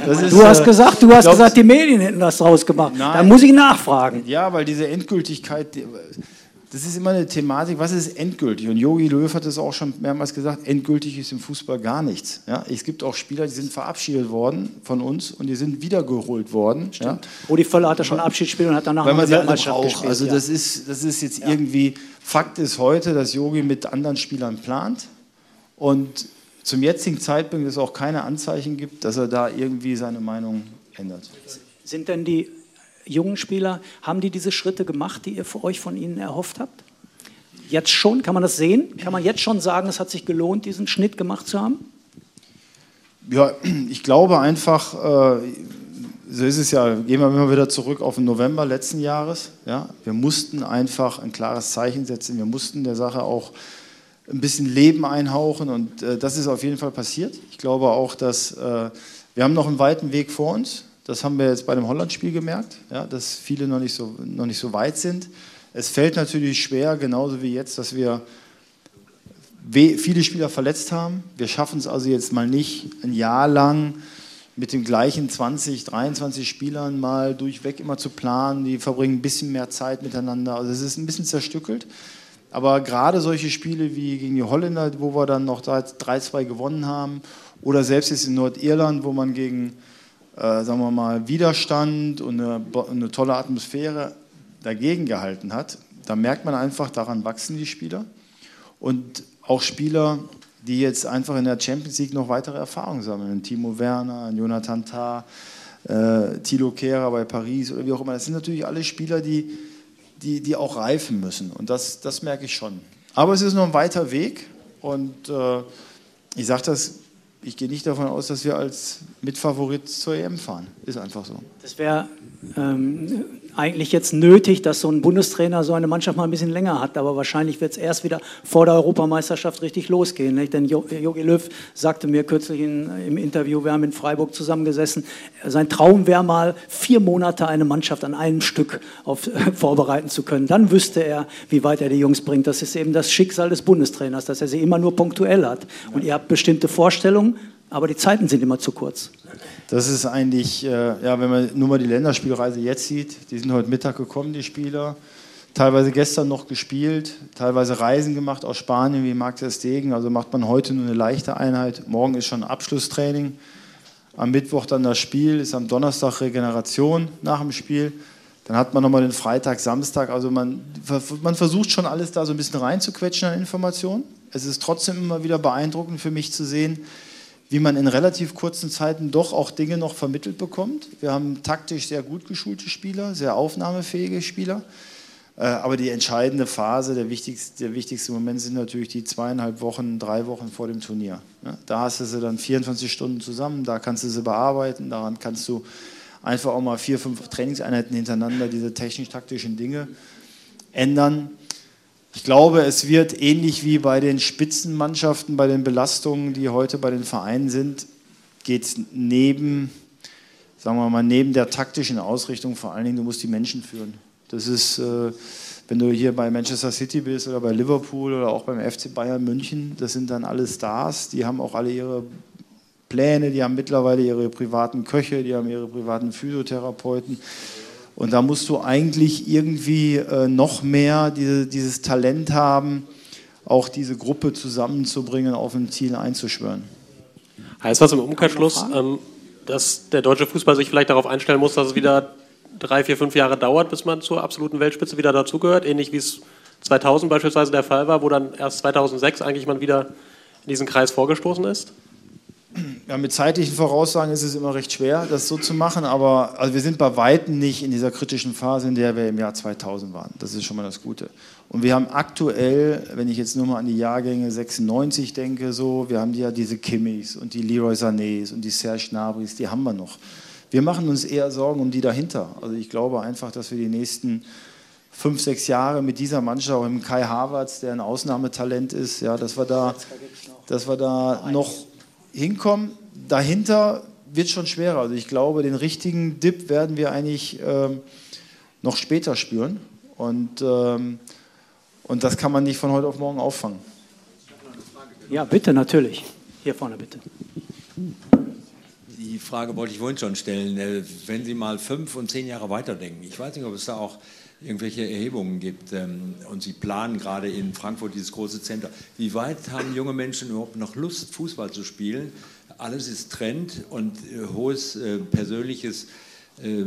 ist, du, hast äh, gesagt, du hast glaub, gesagt, die Medien hätten das draus gemacht. Nein. Da muss ich nachfragen.
Ja, weil diese Endgültigkeit, das ist immer eine Thematik, was ist endgültig? Und Jogi Löw hat es auch schon mehrmals gesagt, endgültig ist im Fußball gar nichts. Ja? Es gibt auch Spieler, die sind verabschiedet worden von uns und die sind wiedergeholt worden. Ja?
Rudi Völler hat ja schon Abschiedsspiel und hat danach
Weil man eine Weltmeisterschaft auch, gespielt. Also das, ist, das ist jetzt ja. irgendwie, Fakt ist heute, dass Jogi mit anderen Spielern plant und zum jetzigen Zeitpunkt es auch keine Anzeichen gibt, dass er da irgendwie seine Meinung ändert.
Sind denn die jungen Spieler, haben die diese Schritte gemacht, die ihr für euch von ihnen erhofft habt? Jetzt schon, kann man das sehen? Kann man jetzt schon sagen, es hat sich gelohnt, diesen Schnitt gemacht zu haben?
Ja, ich glaube einfach, äh, so ist es ja, gehen wir immer wieder zurück auf den November letzten Jahres. Ja? Wir mussten einfach ein klares Zeichen setzen, wir mussten der Sache auch ein bisschen Leben einhauchen und äh, das ist auf jeden Fall passiert. Ich glaube auch, dass äh, wir haben noch einen weiten Weg vor uns. Das haben wir jetzt bei dem Holland-Spiel gemerkt, ja, dass viele noch nicht, so, noch nicht so weit sind. Es fällt natürlich schwer, genauso wie jetzt, dass wir viele Spieler verletzt haben. Wir schaffen es also jetzt mal nicht ein Jahr lang mit den gleichen 20, 23 Spielern mal durchweg immer zu planen. Die verbringen ein bisschen mehr Zeit miteinander. Also es ist ein bisschen zerstückelt. Aber gerade solche Spiele wie gegen die Holländer, wo wir dann noch 3-2 gewonnen haben, oder selbst jetzt in Nordirland, wo man gegen, äh, sagen wir mal, Widerstand und eine, eine tolle Atmosphäre dagegen gehalten hat, da merkt man einfach, daran wachsen die Spieler. Und auch Spieler, die jetzt einfach in der Champions League noch weitere Erfahrungen sammeln. Timo Werner, Jonathan Tah, äh, Thilo Kehrer bei Paris oder wie auch immer. Das sind natürlich alle Spieler, die, die, die auch reifen müssen. Und das, das merke ich schon. Aber es ist noch ein weiter Weg. Und äh, ich sage das, ich gehe nicht davon aus, dass wir als Mitfavorit zur EM fahren. Ist einfach so.
Das wäre ähm, eigentlich jetzt nötig, dass so ein Bundestrainer so eine Mannschaft mal ein bisschen länger hat. Aber wahrscheinlich wird es erst wieder vor der Europameisterschaft richtig losgehen. Nicht? Denn Jogi Löw sagte mir kürzlich in, im Interview, wir haben in Freiburg zusammengesessen, sein Traum wäre mal, vier Monate eine Mannschaft an einem Stück auf, äh, vorbereiten zu können. Dann wüsste er, wie weit er die Jungs bringt. Das ist eben das Schicksal des Bundestrainers, dass er sie immer nur punktuell hat. Und ihr habt bestimmte Vorstellungen, aber die Zeiten sind immer zu kurz.
Das ist eigentlich, äh, ja, wenn man nur mal die Länderspielreise jetzt sieht, die sind heute Mittag gekommen, die Spieler. Teilweise gestern noch gespielt, teilweise Reisen gemacht aus Spanien wie Marc Stegen. Also macht man heute nur eine leichte Einheit. Morgen ist schon Abschlusstraining. Am Mittwoch dann das Spiel, ist am Donnerstag Regeneration nach dem Spiel. Dann hat man nochmal den Freitag, Samstag. Also man, man versucht schon alles da so ein bisschen reinzuquetschen an Informationen. Es ist trotzdem immer wieder beeindruckend für mich zu sehen, wie man in relativ kurzen Zeiten doch auch Dinge noch vermittelt bekommt. Wir haben taktisch sehr gut geschulte Spieler, sehr aufnahmefähige Spieler. Äh, aber die entscheidende Phase, der wichtigste, der wichtigste Moment sind natürlich die zweieinhalb Wochen, drei Wochen vor dem Turnier. Da hast du sie dann 24 Stunden zusammen, da kannst du sie bearbeiten, daran kannst du einfach auch mal vier, fünf Trainingseinheiten hintereinander diese technisch-taktischen Dinge ändern. Ich glaube, es wird ähnlich wie bei den Spitzenmannschaften, bei den Belastungen, die heute bei den Vereinen sind, geht es neben, sagen wir mal, neben der taktischen Ausrichtung vor allen Dingen, du musst die Menschen führen. Das ist, äh, wenn du hier bei Manchester City bist oder bei Liverpool oder auch beim FC Bayern München, das sind dann alle Stars, die haben auch alle ihre Pläne, die haben mittlerweile ihre privaten Köche, die haben ihre privaten Physiotherapeuten. Und da musst du eigentlich irgendwie äh, noch mehr diese, dieses Talent haben, auch diese Gruppe zusammenzubringen, auf ein Ziel einzuschwören.
Heißt das im Umkehrschluss, ähm, dass der deutsche Fußball sich vielleicht darauf einstellen muss, dass es wieder drei, vier, fünf Jahre dauert, bis man zur absoluten Weltspitze wieder dazugehört, ähnlich wie es 2000 beispielsweise der Fall war, wo dann erst 2006 eigentlich man wieder in diesen Kreis vorgestoßen ist?
Ja, mit zeitlichen Voraussagen ist es immer recht schwer, das so zu machen, aber also wir sind bei Weitem nicht in dieser kritischen Phase, in der wir im Jahr 2000 waren. Das ist schon mal das Gute. Und wir haben aktuell, wenn ich jetzt nur mal an die Jahrgänge 96 denke, so, wir haben ja diese Kimmis und die Leroy Sanés und die Serge Gnabrys, die haben wir noch. Wir machen uns eher Sorgen um die dahinter. Also ich glaube einfach, dass wir die nächsten fünf, sechs Jahre mit dieser Mannschaft, auch mit Kai Havertz, der ein Ausnahmetalent ist, ja, dass wir da, dass wir da noch hinkommen. Dahinter wird schon schwerer. Also ich glaube, den richtigen Dip werden wir eigentlich ähm, noch später spüren. Und, ähm, und das kann man nicht von heute auf morgen auffangen.
Ja, bitte, natürlich. Hier vorne, bitte.
Die Frage wollte ich vorhin schon stellen. Äh, wenn Sie mal fünf und zehn Jahre weiterdenken, ich weiß nicht, ob es da auch irgendwelche Erhebungen gibt ähm, und Sie planen gerade in Frankfurt dieses große Center. Wie weit haben junge Menschen überhaupt noch Lust, Fußball zu spielen? Alles ist Trend und äh, hohes äh, persönliches äh,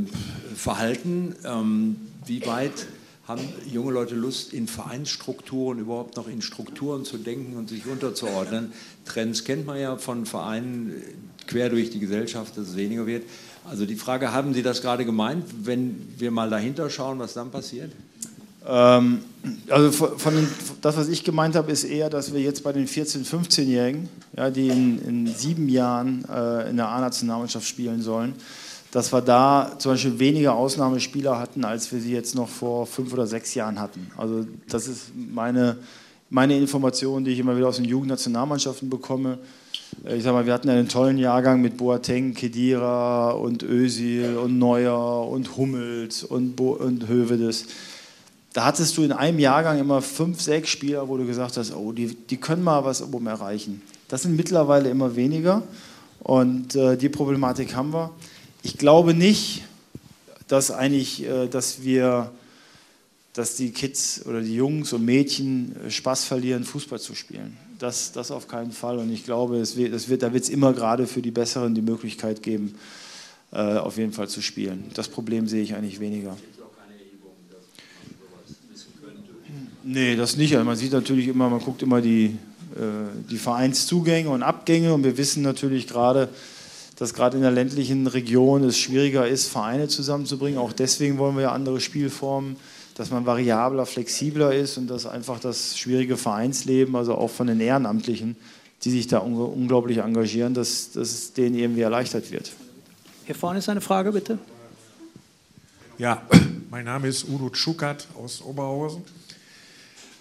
Verhalten. Ähm, wie weit haben junge Leute Lust, in Vereinsstrukturen überhaupt noch in Strukturen zu denken und sich unterzuordnen? Trends kennt man ja von Vereinen quer durch die Gesellschaft, dass es weniger wird. Also die Frage, haben Sie das gerade gemeint, wenn wir mal dahinter schauen, was dann passiert?
Ähm, also von den, das, was ich gemeint habe, ist eher, dass wir jetzt bei den 14-, 15-Jährigen, ja, die in, in, sieben Jahren äh, in der A-Nationalmannschaft spielen sollen, dass wir da zum Beispiel weniger Ausnahmespieler hatten, als wir sie jetzt noch vor fünf oder sechs Jahren hatten. Also das ist meine, meine Information, die ich immer wieder aus den Jugendnationalmannschaften bekomme. Ich sag mal, wir hatten einen tollen Jahrgang mit Boateng, Kedira und Özil und Neuer und Hummels und, Bo und Hövedes. da hattest du in einem Jahrgang immer fünf, sechs Spieler, wo du gesagt hast, oh, die, die können mal was oben erreichen. Das sind mittlerweile immer weniger und äh, die Problematik haben wir. Ich glaube nicht, dass eigentlich, äh, dass wir, dass die Kids oder die Jungs und Mädchen äh, Spaß verlieren, Fußball zu spielen. Das, das auf keinen Fall. Und ich glaube, es wird, es wird, da wird es immer gerade für die Besseren die Möglichkeit geben, äh, auf jeden Fall zu spielen. Das Problem sehe ich eigentlich weniger. Nee, das nicht. Also man sieht natürlich immer, man guckt immer die, äh, die Vereinszugänge und Abgänge und wir wissen natürlich gerade, dass gerade in der ländlichen Region es schwieriger ist, Vereine zusammenzubringen. Auch deswegen wollen wir ja andere Spielformen, dass man variabler, flexibler ist und dass einfach das schwierige Vereinsleben, also auch von den Ehrenamtlichen, die sich da unglaublich engagieren, dass, dass es denen irgendwie erleichtert wird.
Hier vorne ist eine Frage, bitte.
Ja, mein Name ist Udo Tschukat aus Oberhausen.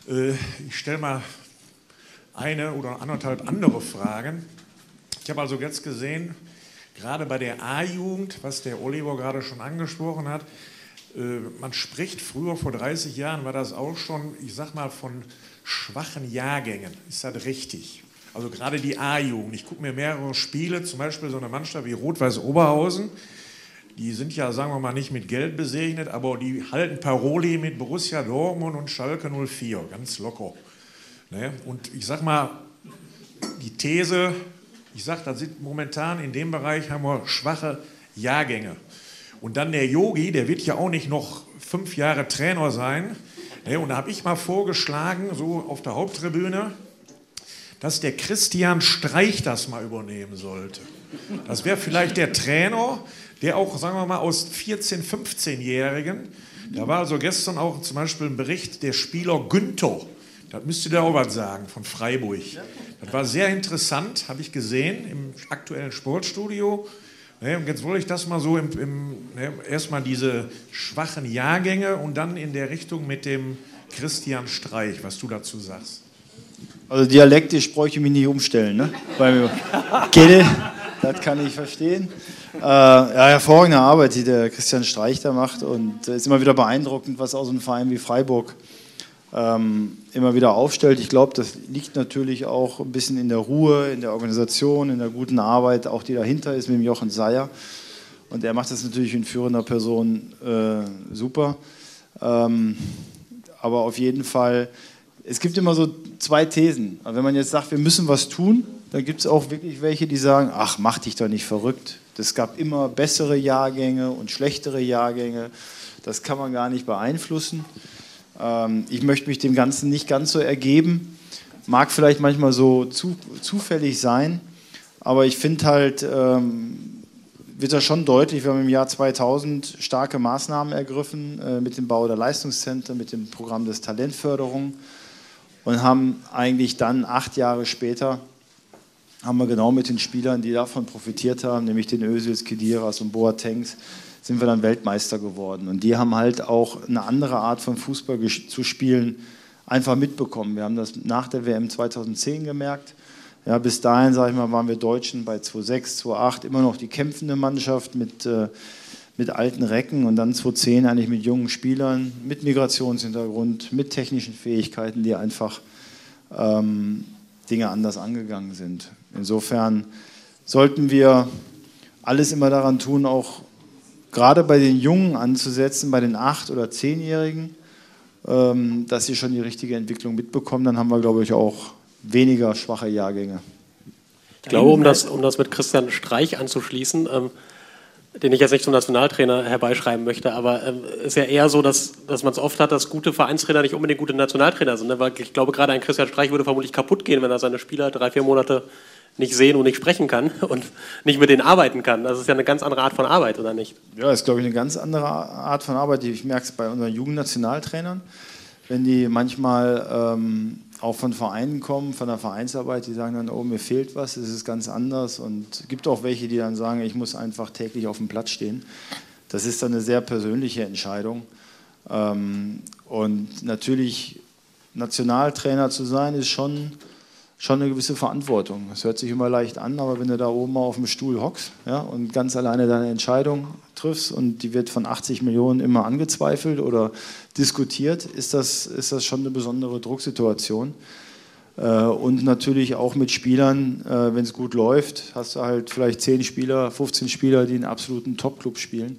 Äh, ich stelle mal eine oder anderthalb andere Fragen. Ich habe also jetzt gesehen, gerade bei der A-Jugend, was der Oliver gerade schon angesprochen hat, man spricht früher, vor 30 Jahren war das auch schon, ich sag mal, von schwachen Jahrgängen. Ist das richtig? Also gerade die A-Jugend. Ich gucke mir mehrere Spiele, zum Beispiel so eine Mannschaft wie Rot-Weiß Oberhausen. Die sind ja, sagen wir mal, nicht mit Geld besegnet, aber die halten Paroli mit Borussia Dortmund und Schalke 04, ganz locker. Ne? Und ich sag mal, die These, ich sage, da sind momentan in dem Bereich haben wir schwache Jahrgänge. Und dann der Yogi, der wird ja auch nicht noch fünf Jahre Trainer sein. Ne, und da habe ich mal vorgeschlagen, so auf der Haupttribüne, dass der Christian Streich das mal übernehmen sollte. Das wäre vielleicht der Trainer, der auch, sagen wir mal, aus 14-, 15-Jährigen, da war also gestern auch zum Beispiel ein Bericht der Spieler Günther, das müsste der auch was sagen, von Freiburg. Das war sehr interessant, habe ich gesehen im aktuellen Sportstudio. Und jetzt wollte ich das mal so im, im, ne, erstmal diese schwachen Jahrgänge und dann in der Richtung mit dem Christian Streich, was du dazu sagst.
Also dialektisch bräuchte ich mich nicht umstellen, ne? Weil Gede, das kann ich verstehen. Äh, ja, hervorragende Arbeit, die der Christian Streich da macht und es ist immer wieder beeindruckend, was auch so ein Verein wie Freiburg ähm, immer wieder aufstellt. Ich glaube, das liegt natürlich auch ein bisschen in der Ruhe, in der Organisation, in der guten Arbeit, auch die dahinter ist mit dem Jochen Seyer. Und er macht das natürlich in führender Person äh, super. Ähm, aber auf jeden Fall, es gibt immer so zwei Thesen. Also wenn man jetzt sagt, wir müssen was tun, dann gibt es auch wirklich welche, die sagen, ach, mach dich doch nicht verrückt. Es gab immer bessere Jahrgänge und schlechtere Jahrgänge. Das kann man gar nicht beeinflussen. Ähm, ich möchte mich dem Ganzen nicht ganz so ergeben. Mag vielleicht manchmal so zu, zufällig sein, aber ich finde halt, ähm, wird das schon deutlich, wir haben im Jahr 2000 starke Maßnahmen ergriffen äh, mit dem Bau der Leistungszentren, mit dem Programm des Talentförderung und haben eigentlich dann acht Jahre später haben wir genau mit den Spielern, die davon profitiert haben, nämlich den Özils, Kediras und Boatengs, sind wir dann Weltmeister geworden. Und die haben halt auch eine andere Art von Fußball zu spielen einfach mitbekommen. Wir haben das nach der WM 2010 gemerkt. Ja, bis dahin, sage ich mal, waren wir Deutschen bei 2-6, 2-8 immer noch die kämpfende Mannschaft mit, äh, mit alten Recken und dann 2-10 eigentlich mit jungen Spielern, mit Migrationshintergrund, mit technischen Fähigkeiten, die einfach ähm, Dinge anders angegangen sind. Insofern sollten wir alles immer daran tun, auch gerade bei den Jungen anzusetzen, bei den Acht- oder Zehnjährigen, ähm, dass sie schon die richtige Entwicklung mitbekommen. Dann haben wir, glaube ich, auch weniger schwache Jahrgänge.
Ich glaube, um das, um das mit Christian Streich anzuschließen, ähm, den ich jetzt nicht zum Nationaltrainer herbeischreiben möchte, aber es ähm, ist ja eher so, dass, dass man es oft hat, dass gute Vereinstrainer nicht unbedingt gute Nationaltrainer sind. Ne? Weil ich glaube, gerade ein Christian Streich würde vermutlich kaputt gehen, wenn er seine Spieler drei, vier Monate nicht sehen und nicht sprechen kann und nicht mit denen arbeiten kann. Das ist ja eine ganz andere Art von Arbeit, oder nicht?
Ja, das ist, glaube ich, eine ganz andere Art von Arbeit. Ich merke es bei unseren Jugendnationaltrainern, wenn die manchmal ähm, auch von Vereinen kommen, von der Vereinsarbeit, die sagen dann, oh, mir fehlt was, es ist ganz anders. Und es gibt auch welche, die dann sagen, ich muss einfach täglich auf dem Platz stehen. Das ist dann eine sehr persönliche Entscheidung. Ähm, und natürlich Nationaltrainer zu sein, ist schon schon eine gewisse Verantwortung. Das hört sich immer leicht an, aber wenn du da oben auf dem Stuhl hockst ja, und ganz alleine deine Entscheidung triffst und die wird von 80 Millionen immer angezweifelt oder diskutiert, ist das, ist das schon eine besondere Drucksituation. Äh, und natürlich auch mit Spielern, äh, wenn es gut läuft, hast du halt vielleicht 10 Spieler, 15 Spieler, die einen absoluten Top-Club spielen.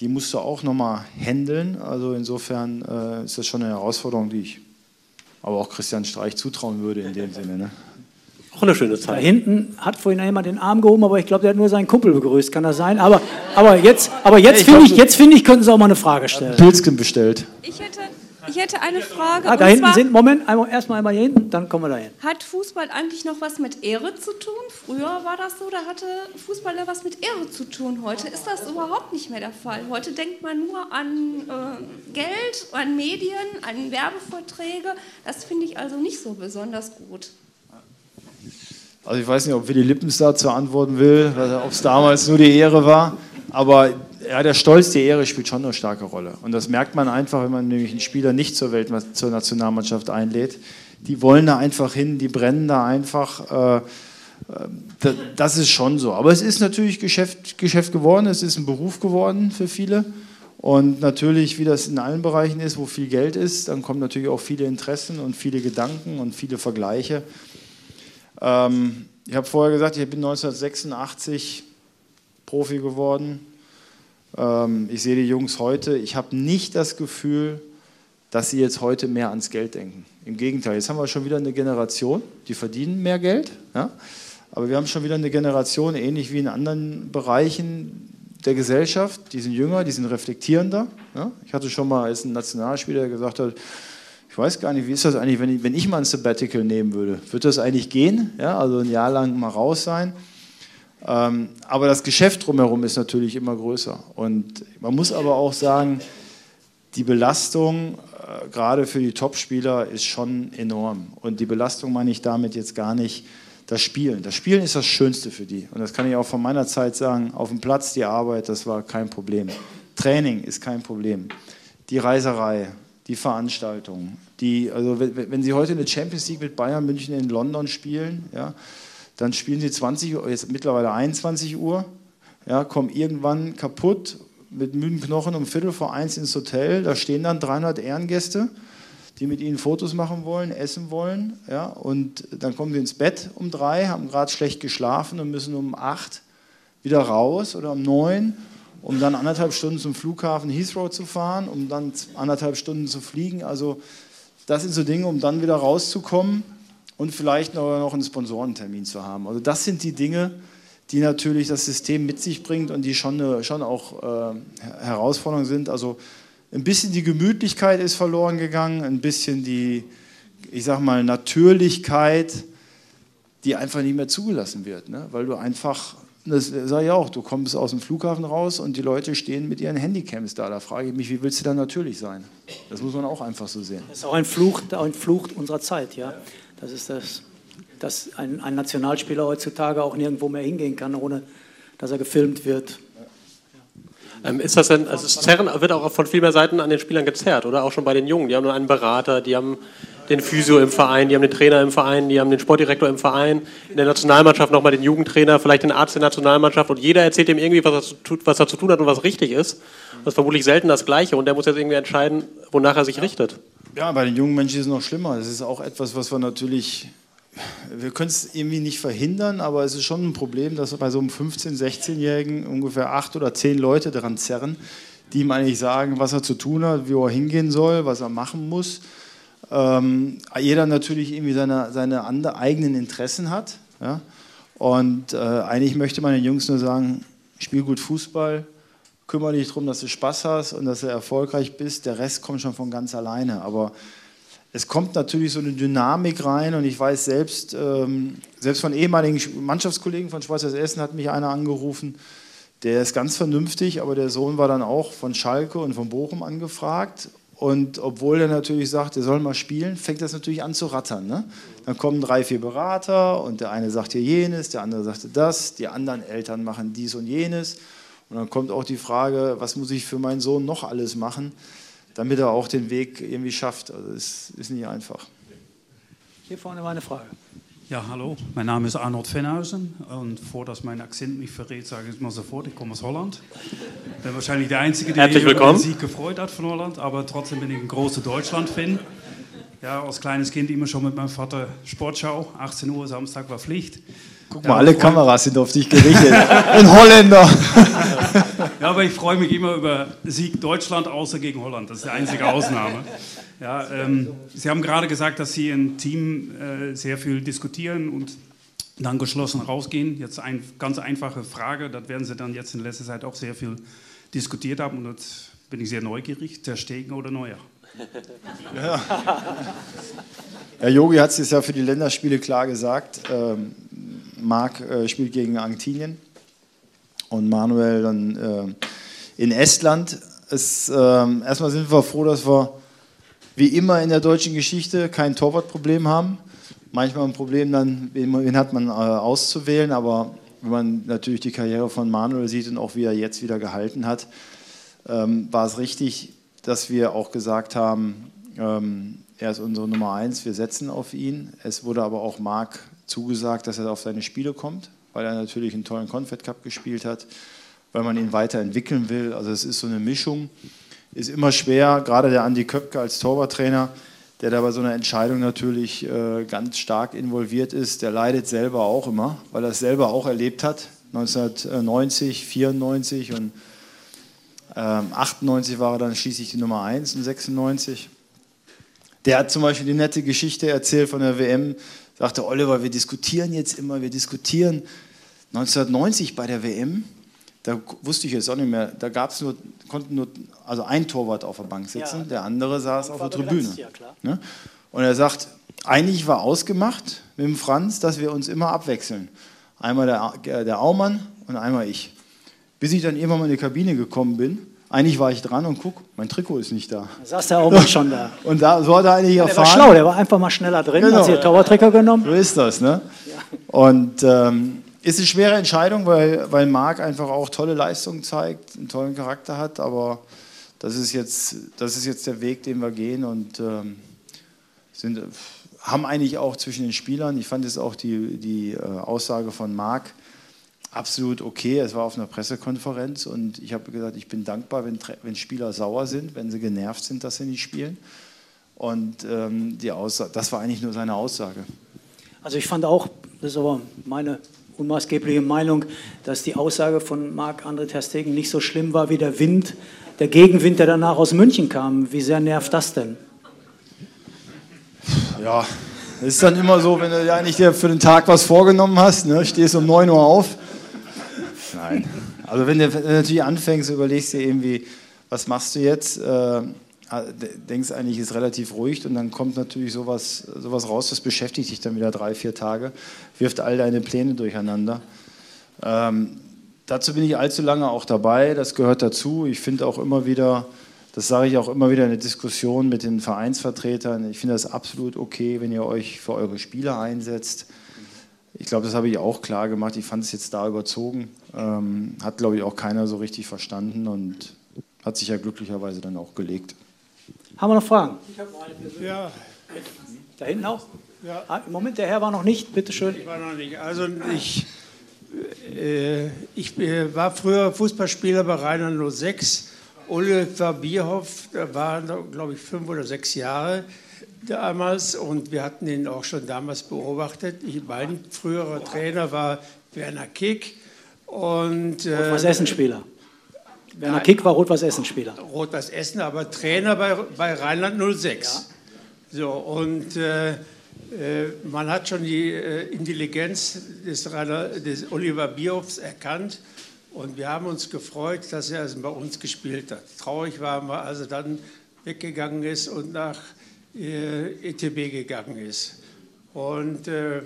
Die musst du auch nochmal handeln. Also insofern äh, ist das schon eine Herausforderung, die ich aber auch Christian Streich zutrauen würde in dem Sinne. Ne?
Auch eine schöne Zeit.
Da hinten hat vorhin jemand den Arm gehoben, aber ich glaube, der hat nur seinen Kumpel begrüßt. Kann das sein? Aber, aber jetzt, aber jetzt finde ich, ich, find ich, könnten Sie auch mal eine Frage stellen.
Pilzken bestellt.
Ich hätte, ich hätte eine Frage.
Ah, da hinten sind, Moment, einmal, erstmal einmal hier hinten, dann kommen wir da hin.
Hat Fußball eigentlich noch was mit Ehre zu tun? Früher war das so, da hatte Fußball was mit Ehre zu tun. Heute ist das überhaupt nicht mehr der Fall. Heute denkt man nur an äh, Geld, an Medien, an Werbevorträge. Das finde ich also nicht so besonders gut.
Also ich weiß nicht, ob Willy Lippens dazu antworten will, ob es damals nur die Ehre war, aber ja, der Stolz, die Ehre spielt schon eine starke Rolle. Und das merkt man einfach, wenn man nämlich einen Spieler nicht zur Welt, zur Nationalmannschaft einlädt. Die wollen da einfach hin, die brennen da einfach. Äh, das ist schon so. Aber es ist natürlich Geschäft, Geschäft geworden, es ist ein Beruf geworden für viele. Und natürlich, wie das in allen Bereichen ist, wo viel Geld ist, dann kommen natürlich auch viele Interessen und viele Gedanken und viele Vergleiche. Ähm, ich habe vorher gesagt, ich bin 1986 Profi geworden. Ähm, ich sehe die Jungs heute. Ich habe nicht das Gefühl, dass sie jetzt heute mehr ans Geld denken. Im Gegenteil, jetzt haben wir schon wieder eine Generation, die verdienen mehr Geld. Ja? Aber wir haben schon wieder eine Generation, ähnlich wie in anderen Bereichen der Gesellschaft, die sind jünger, die sind reflektierender. Ja? Ich hatte schon mal als ein Nationalspieler, der gesagt hat, ich weiß gar nicht, wie ist das eigentlich, wenn ich, wenn ich mal ein Sabbatical nehmen würde? Würde das eigentlich gehen? Ja, also ein Jahr lang mal raus sein? Ähm, aber das Geschäft drumherum ist natürlich immer größer. Und man muss aber auch sagen, die Belastung, äh, gerade für die Topspieler, ist schon enorm. Und die Belastung meine ich damit jetzt gar nicht das Spielen. Das Spielen ist das Schönste für die. Und das kann ich auch von meiner Zeit sagen. Auf dem Platz die Arbeit, das war kein Problem. Training ist kein Problem. Die Reiserei, die Veranstaltungen, die, also wenn Sie heute eine Champions League mit Bayern München in London spielen, ja, dann spielen Sie 20 Uhr, jetzt mittlerweile 21 Uhr, ja, kommen irgendwann kaputt mit müden Knochen um Viertel vor eins ins Hotel. Da stehen dann 300 Ehrengäste, die mit Ihnen Fotos machen wollen, essen wollen. Ja, und dann kommen Sie ins Bett um drei, haben gerade schlecht geschlafen und müssen um acht wieder raus oder um neun, um dann anderthalb Stunden zum Flughafen Heathrow zu fahren, um dann anderthalb Stunden zu fliegen. Also das sind so Dinge, um dann wieder rauszukommen und vielleicht noch einen Sponsorentermin zu haben. Also das sind die Dinge, die natürlich das System mit sich bringt und die schon, eine, schon auch äh, Herausforderungen sind. Also ein bisschen die Gemütlichkeit ist verloren gegangen, ein bisschen die, ich sag mal, Natürlichkeit, die einfach nicht mehr zugelassen wird, ne? weil du einfach das sage ich auch, du kommst aus dem Flughafen raus und die Leute stehen mit ihren Handycams da. Da frage ich mich, wie willst du da natürlich sein? Das muss man auch einfach so sehen.
Das ist auch ein Fluch, ein Fluch unserer Zeit, ja. Das ist das, dass ein, ein Nationalspieler heutzutage auch nirgendwo mehr hingehen kann, ohne dass er gefilmt wird.
Ähm, ist das denn, also das Zerren wird auch von viel mehr Seiten an den Spielern gezerrt, oder? Auch schon bei den Jungen. Die haben nur einen Berater, die haben den Physio im Verein, die haben den Trainer im Verein, die haben den Sportdirektor im Verein, in der Nationalmannschaft nochmal den Jugendtrainer, vielleicht den Arzt der Nationalmannschaft und jeder erzählt ihm irgendwie, was er, tut, was er zu tun hat und was richtig ist. Das ist vermutlich selten das Gleiche und der muss jetzt irgendwie entscheiden, wonach er sich richtet.
Ja, bei den jungen Menschen ist es noch schlimmer. Das ist auch etwas, was wir natürlich, wir können es irgendwie nicht verhindern, aber es ist schon ein Problem, dass bei so einem 15-, 16-Jährigen ungefähr acht oder zehn Leute daran zerren, die ihm eigentlich sagen, was er zu tun hat, wie er hingehen soll, was er machen muss ähm, jeder natürlich irgendwie seine, seine andere, eigenen Interessen hat. Ja? Und äh, eigentlich möchte man den Jungs nur sagen, spiel gut Fußball, kümmere dich darum, dass du Spaß hast und dass du erfolgreich bist. Der Rest kommt schon von ganz alleine. Aber es kommt natürlich so eine Dynamik rein und ich weiß selbst, ähm, selbst von ehemaligen Mannschaftskollegen von Schweizers Essen hat mich einer angerufen, der ist ganz vernünftig, aber der Sohn war dann auch von Schalke und von Bochum angefragt und obwohl er natürlich sagt, er soll mal spielen, fängt das natürlich an zu rattern. Ne? Dann kommen drei, vier Berater und der eine sagt hier jenes, der andere sagt das, die anderen Eltern machen dies und jenes. Und dann kommt auch die Frage, was muss ich für meinen Sohn noch alles machen, damit er auch den Weg irgendwie schafft. Also es ist nicht einfach.
Hier vorne war eine Frage.
Ja, hallo, mein Name ist Arnold Venhausen und vor dass mein Akzent mich verrät, sage ich mal sofort, ich komme aus Holland. Ich bin wahrscheinlich der Einzige, der sich über den Sieg gefreut hat von Holland, aber trotzdem bin ich ein großer Deutschland-Fan. Ja, als kleines Kind immer schon mit meinem Vater Sportschau, 18 Uhr, Samstag war Pflicht.
Guck mal, alle Kameras sind auf dich gerichtet. Ein Holländer.
ja, aber ich freue mich immer über Sieg Deutschland, außer gegen Holland. Das ist die einzige Ausnahme. Ja, ähm, Sie haben gerade gesagt, dass Sie im Team äh, sehr viel diskutieren und dann geschlossen rausgehen. Jetzt eine ganz einfache Frage, das werden Sie dann jetzt in letzter Zeit auch sehr viel diskutiert haben und jetzt bin ich sehr neugierig. Der Stegen oder Neuer?
Herr Yogi hat es ja für die Länderspiele klar gesagt. Ähm, Marc äh, spielt gegen Argentinien und Manuel dann äh, in Estland. Es, äh, erstmal sind wir froh, dass wir wie immer in der deutschen Geschichte kein Torwartproblem haben. Manchmal ein Problem dann, wen hat man äh, auszuwählen, aber wenn man natürlich die Karriere von Manuel sieht und auch wie er jetzt wieder gehalten hat, ähm, war es richtig, dass wir auch gesagt haben, ähm, er ist unsere Nummer eins, wir setzen auf ihn. Es wurde aber auch Marc zugesagt, dass er auf seine Spiele kommt, weil er natürlich einen tollen Confed Cup gespielt hat, weil man ihn weiterentwickeln will. Also es ist so eine Mischung. Ist immer schwer, gerade der Andi Köpke als Torwarttrainer, der da bei so einer Entscheidung natürlich äh, ganz stark involviert ist, der leidet selber auch immer, weil er es selber auch erlebt hat. 1990, 94 und ähm, 98 war er dann schließlich die Nummer 1 und 96. Der hat zum Beispiel die nette Geschichte erzählt von der WM, sagte Oliver, wir diskutieren jetzt immer, wir diskutieren. 1990 bei der WM, da wusste ich jetzt auch nicht mehr, da gab es nur, konnten nur, also ein Torwart auf der Bank sitzen, ja, der andere saß auf der Tribüne. Ja, ne? Und er sagt, eigentlich war ausgemacht mit dem Franz, dass wir uns immer abwechseln. Einmal der, der Aumann und einmal ich. Bis ich dann irgendwann mal in die Kabine gekommen bin eigentlich war ich dran und guck, mein Trikot ist nicht da.
Da saß der Aumann schon da.
Und da, so hat er eigentlich erfahren.
Der war schlau, der war einfach mal schneller drin, genau. hat sich den Torwarttrikot genommen.
So ist das, ne? Ja. Und ähm, ist eine schwere Entscheidung, weil, weil Marc einfach auch tolle Leistungen zeigt, einen tollen Charakter hat, aber das ist jetzt, das ist jetzt der Weg, den wir gehen und ähm, sind, haben eigentlich auch zwischen den Spielern, ich fand es auch die, die äh, Aussage von Marc, absolut okay. Es war auf einer Pressekonferenz und ich habe gesagt, ich bin dankbar, wenn, wenn Spieler sauer sind, wenn sie genervt sind, dass sie nicht spielen. Und ähm, die Aussage, das war eigentlich nur seine Aussage.
Also ich fand auch, das ist aber meine unmaßgebliche Meinung, dass die Aussage von Marc-André Terstegen nicht so schlimm war wie der Wind, der Gegenwind, der danach aus München kam. Wie sehr nervt das denn?
Ja, es ist dann immer so, wenn du ja nicht dir für den Tag was vorgenommen hast, ne, stehst um 9 Uhr auf, Nein. Also wenn du, natürlich anfängst, überlegst dir irgendwie, was machst du jetzt? Äh, denkst eigentlich, ist relativ ruhig und dann kommt natürlich sowas, sowas raus, das beschäftigt dich dann wieder drei, vier Tage, wirft all deine Pläne durcheinander. Ähm, dazu bin ich allzu lange auch dabei, das gehört dazu. Ich finde auch immer wieder, das sage ich auch immer wieder in der Diskussion mit den Vereinsvertretern, ich finde das absolut okay, wenn ihr euch für eure Spieler einsetzt. Ich glaube, das habe ich auch klar gemacht. Ich fand es jetzt da überzogen. Ähm, hat, glaube ich, auch keiner so richtig verstanden und hat sich ja glücklicherweise dann auch gelegt.
Haben wir noch Fragen? Ich habe eine Ja. Da hinten auch? Ja. Ah, Im Moment, der Herr war noch nicht, bitte schön.
Ich war noch nicht. Also ich, äh, ich äh, war früher Fußballspieler bei Rainer 06. Oliver Bierhoff, der war, glaube ich, fünf oder sechs Jahre damals und wir hatten ihn auch schon damals beobachtet. Ich, mein früherer Trainer war Werner Kick und
äh, Rot-Weiß-Essen-Spieler. Werner Kick war Rot-Weiß-Essen-Spieler.
Rot-Weiß-Essen, aber Trainer bei, bei Rheinland 06. Ja. So, und äh, äh, man hat schon die äh, Intelligenz des, Rainer, des Oliver Bierhoffs erkannt und wir haben uns gefreut, dass er also bei uns gespielt hat. Traurig waren wir, als er dann weggegangen ist und nach äh, ETB gegangen ist. Und äh,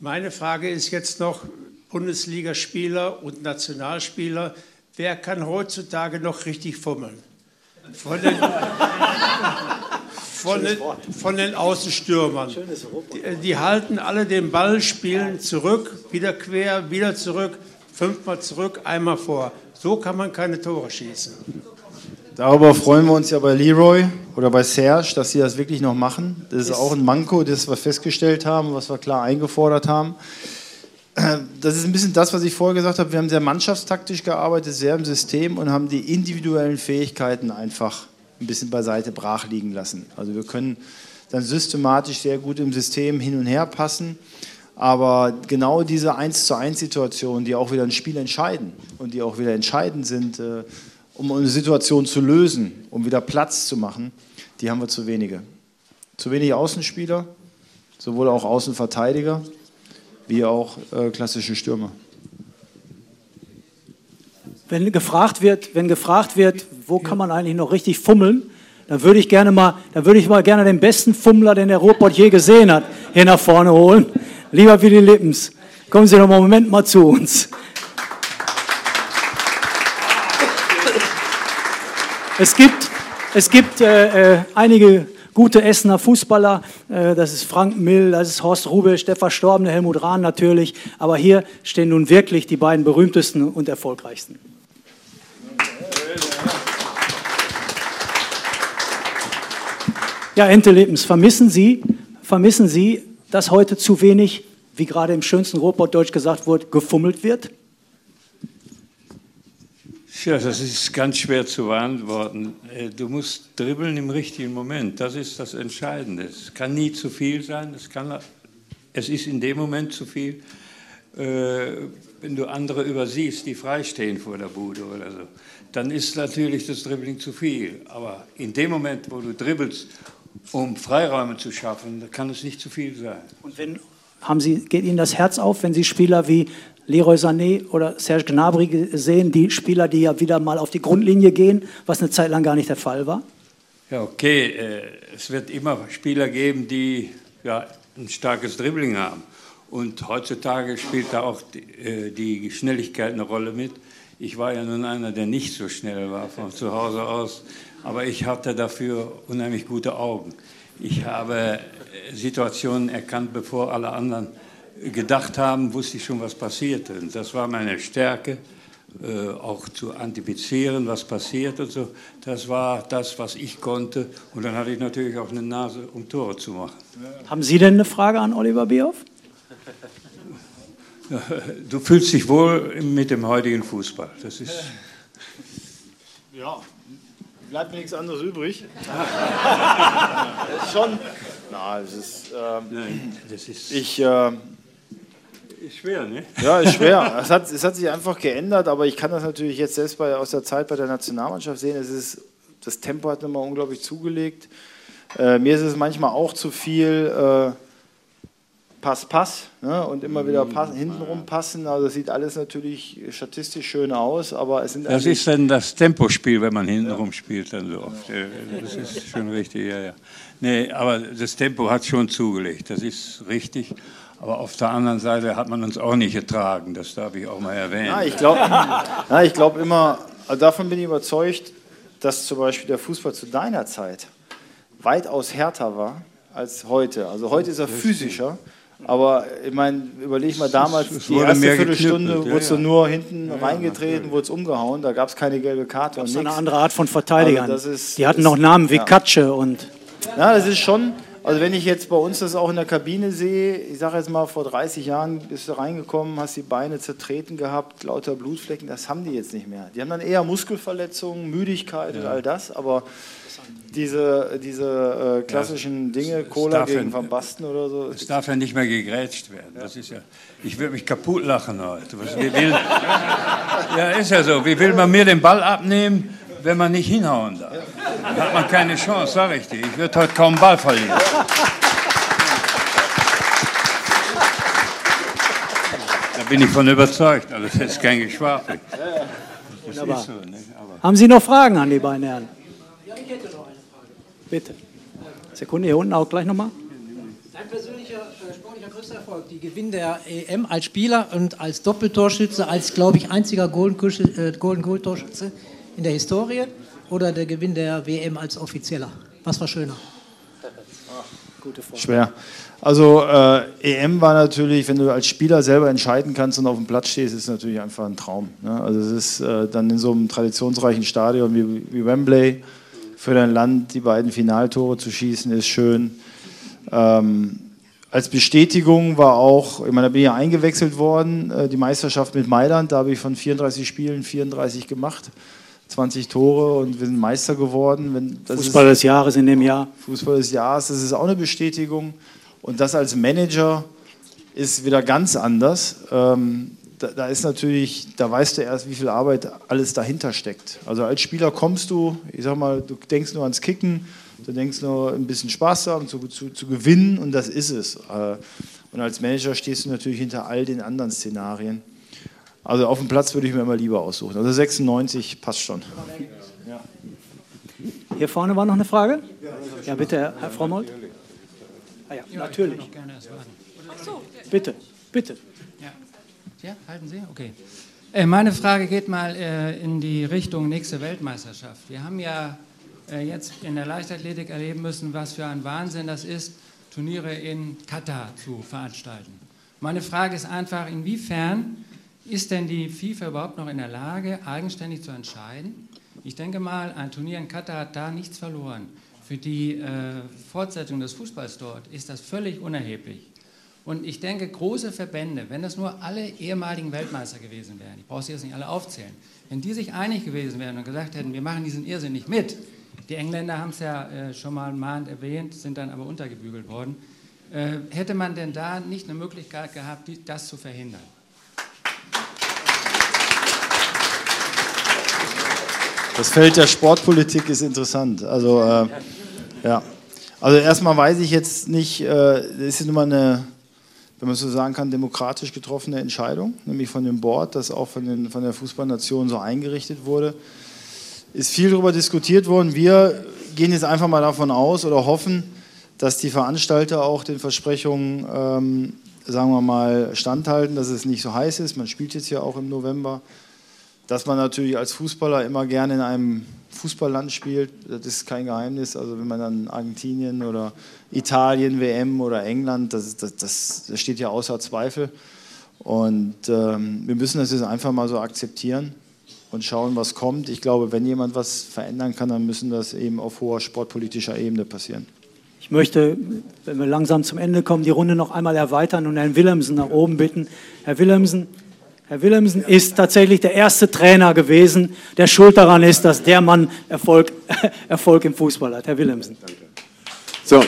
meine Frage ist jetzt noch, Bundesligaspieler und Nationalspieler, wer kann heutzutage noch richtig fummeln? Von den, von den, von den Außenstürmern. Die, die, halten alle den Ball, spielen zurück, wieder quer, wieder zurück, fünfmal zurück, einmal vor. So kann man keine Tore schießen.
Darüber freuen wir uns ja bei Leroy oder bei Serge, dass sie das wirklich noch machen. Das ist, ist auch ein Manko, das wir festgestellt haben, was wir klar eingefordert haben. Das ist ein bisschen das, was ich vorher gesagt habe. Wir haben sehr mannschaftstaktisch gearbeitet, sehr im System und haben die individuellen Fähigkeiten einfach ein bisschen beiseite brach liegen lassen. Also wir können dann systematisch sehr gut im System hin und her passen. Aber genau diese 1 zu 1 Situationen, die auch wieder ein Spiel entscheiden und die auch wieder entscheidend sind, äh, um eine Situation zu lösen, um wieder Platz zu machen, die haben wir zu wenige. Zu wenig Außenspieler, sowohl auch Außenverteidiger wie auch äh, klassische Stürmer.
Wenn gefragt wird, wenn gefragt wird, wo kann man eigentlich noch richtig fummeln, dann würde ich gerne mal, dann würde ich mal gerne den besten Fummler, den der Robot je gesehen hat, hier nach vorne holen. Lieber Willi Lippens, kommen Sie doch mal einen Moment mal zu uns. Es gibt, es gibt äh, äh, einige gute Essener Fußballer. Äh, das ist Frank Mill, das ist Horst Rubisch, der verstorbene Helmut Rahn natürlich. Aber hier stehen nun wirklich die beiden berühmtesten und erfolgreichsten. Ja, Ente Lebens, vermissen Sie, vermissen Sie, dass heute zu wenig, wie gerade im schönsten Robotdeutsch gesagt wurde, gefummelt wird?
Ja, das ist ganz schwer zu beantworten. Äh, du musst dribbeln im richtigen Moment. Das ist das Entscheidende. Es kann nie zu viel sein. Es, kann, es ist in dem Moment zu viel, äh, wenn du andere übersiehst, die freistehen vor der Bude oder so. Dann ist natürlich das Dribbling zu viel. Aber in dem Moment, wo du dribbelst um Freiräume zu schaffen, kann es nicht zu viel sein.
Und wenn haben Sie, geht Ihnen das Herz auf, wenn Sie Spieler wie Leroy Sané oder Serge Gnabry sehen, die Spieler, die ja wieder mal auf die Grundlinie gehen, was eine Zeit lang gar nicht der Fall war?
Ja, okay. Äh, es wird immer Spieler geben, die ja, ein starkes Dribbling haben. Und heutzutage spielt da auch die, äh, die Schnelligkeit eine Rolle mit. Ich war ja nun einer, der nicht so schnell war von zu Hause aus aber ich hatte dafür unheimlich gute Augen. Ich habe äh, Situationen erkannt, bevor alle anderen gedacht haben, wusste ich schon, was passierte. Und das war meine Stärke, äh, auch zu antizipieren, was passiert und so. Das war das, was ich konnte. Und dann hatte ich natürlich auch eine Nase, um Tore zu machen.
Haben Sie denn eine Frage an Oliver Bierhoff?
Du fühlst dich wohl mit dem heutigen Fußball. Das ist.
Ja, bleibt mir nichts anderes übrig. das ist schon. Na, es ist. Ähm, Nein, das ist. Ich. Äh,
ist schwer, ne?
Ja, ist schwer. es, hat, es hat sich einfach geändert, aber ich kann das natürlich jetzt selbst bei, aus der Zeit bei der Nationalmannschaft sehen. Es ist, das Tempo hat nochmal unglaublich zugelegt. Äh, mir ist es manchmal auch zu viel. Äh, Pass, Pass ne? und immer wieder mhm. pass, hintenrum passen. Also das sieht alles natürlich statistisch schön aus, aber es sind.
Das ist dann das Tempospiel, wenn man hintenrum ja. spielt, dann so oft. Das ist schon richtig, ja, ja. Nee, aber das Tempo hat schon zugelegt, das ist richtig. Aber auf der anderen Seite hat man uns auch nicht getragen, das darf ich auch mal erwähnen.
Ja, ich glaube glaub immer, also davon bin ich überzeugt, dass zum Beispiel der Fußball zu deiner Zeit weitaus härter war als heute. Also heute ist er physischer. Aber ich meine, überleg mal damals, es die erste Viertelstunde ja, wurde ja. nur hinten ja, reingetreten, wurde es umgehauen, da gab es keine gelbe Karte.
Das ist eine andere Art von Verteidigern. Also ist, die hatten noch Namen wie Katsche und.
Ja, das ist schon, also wenn ich jetzt bei uns das auch in der Kabine sehe, ich sage jetzt mal, vor 30 Jahren bist du reingekommen, hast die Beine zertreten gehabt, lauter Blutflecken, das haben die jetzt nicht mehr. Die haben dann eher Muskelverletzungen, Müdigkeit und all das, aber diese, diese äh, klassischen ja, Dinge, Cola gegen Van Basten oder so.
Es darf ja nicht mehr gegrätscht werden. Das ist ja, ich würde mich kaputt lachen heute. Wie will, ja, ist ja so. Wie will man mir den Ball abnehmen, wenn man nicht hinhauen darf? Da hat man keine Chance, sage ich dir. Ich würde heute kaum Ball verlieren. Da bin ich von überzeugt. Also das ist kein Geschwafel.
Das so, ne? Haben Sie noch Fragen an die beiden Herren? Ja, ich hätte noch. Bitte. Sekunde, hier unten auch gleich nochmal.
Dein persönlicher äh, sportlicher größter Erfolg, die Gewinn der EM als Spieler und als Doppeltorschütze, als, glaube ich, einziger Golden Goal Torschütze in der Historie oder der Gewinn der WM als Offizieller? Was war schöner?
Schwer. Also äh, EM war natürlich, wenn du als Spieler selber entscheiden kannst und auf dem Platz stehst, ist natürlich einfach ein Traum. Ne? Also es ist äh, dann in so einem traditionsreichen Stadion wie, wie, Wembley für dein Land die beiden Finaltore zu schießen, ist schön. Ähm, als Bestätigung war auch, ich meine, da bin ich ja eingewechselt worden, äh, die Meisterschaft mit Mailand, da habe ich von 34 Spielen 34 gemacht. 20 Tore und wir sind Meister geworden.
Fußball ist, des Jahres in dem Jahr.
Fußball des Jahres, das ist auch eine Bestätigung. Und das als Manager ist wieder ganz anders. Ähm, da, da, ist natürlich, da weißt du erst, wie viel Arbeit alles dahinter steckt. Also als Spieler kommst du, ich sag mal, du denkst nur ans Kicken, du denkst nur ein bisschen Spaß zu haben, zu, zu, zu gewinnen und das ist es. Äh, und als Manager stehst du natürlich hinter all den anderen Szenarien. Also auf dem Platz würde ich mir immer lieber aussuchen. Also 96 passt schon. Ja.
Hier vorne war noch eine Frage? Ja, bitte, Herr Frommold. Ah ja, natürlich.
Ach so.
Bitte, bitte.
Ja, ja halten Sie? Okay. Äh, meine Frage geht mal äh, in die Richtung nächste Weltmeisterschaft. Wir haben ja äh, jetzt in der Leichtathletik erleben müssen, was für ein Wahnsinn das ist, Turniere in Katar zu veranstalten. Meine Frage ist einfach, inwiefern ist denn die FIFA überhaupt noch in der Lage, eigenständig zu entscheiden? Ich denke mal, ein Turnier in Katar hat da nichts verloren für die äh, Fortsetzung des Fußballs dort ist das völlig unerheblich. Und ich denke, große Verbände, wenn das nur alle ehemaligen Weltmeister gewesen wären, ich brauche sie jetzt nicht alle aufzählen, wenn die sich einig gewesen wären und gesagt hätten, wir machen diesen Irrsinn nicht mit, die Engländer haben es ja äh, schon mal mahnt erwähnt, sind dann aber untergebügelt worden, äh, hätte man denn da nicht eine Möglichkeit gehabt, die, das zu verhindern?
Das Feld der Sportpolitik ist interessant. Also äh, ja. Also erstmal weiß ich jetzt nicht, äh, ist nun mal eine, wenn man so sagen kann, demokratisch getroffene Entscheidung, nämlich von dem Board, das auch von, den, von der Fußballnation so eingerichtet wurde. Ist viel darüber diskutiert worden. Wir gehen jetzt einfach mal davon aus oder hoffen, dass die Veranstalter auch den Versprechungen, ähm, sagen wir mal, standhalten, dass es nicht so heiß ist. Man spielt jetzt ja auch im November. Dass man natürlich als Fußballer immer gerne in einem Fußballland spielt, das ist kein Geheimnis. Also wenn man dann Argentinien oder Italien, WM oder England, das, das, das, steht ja außer Zweifel. Und ähm, wir müssen das jetzt einfach mal so akzeptieren und schauen, was kommt. Ich glaube, wenn jemand was verändern kann, dann müssen das eben auf hoher sportpolitischer Ebene passieren.
Ich möchte, wenn wir langsam zum Ende kommen, die Runde noch einmal erweitern und Herrn Willemsen nach oben bitten. Herr Willemsen, Herr Willemsen ist tatsächlich der erste Trainer gewesen, der schuld daran ist, dass der Mann Erfolg, Erfolg im Fußball hat. Herr Willemsen.
So,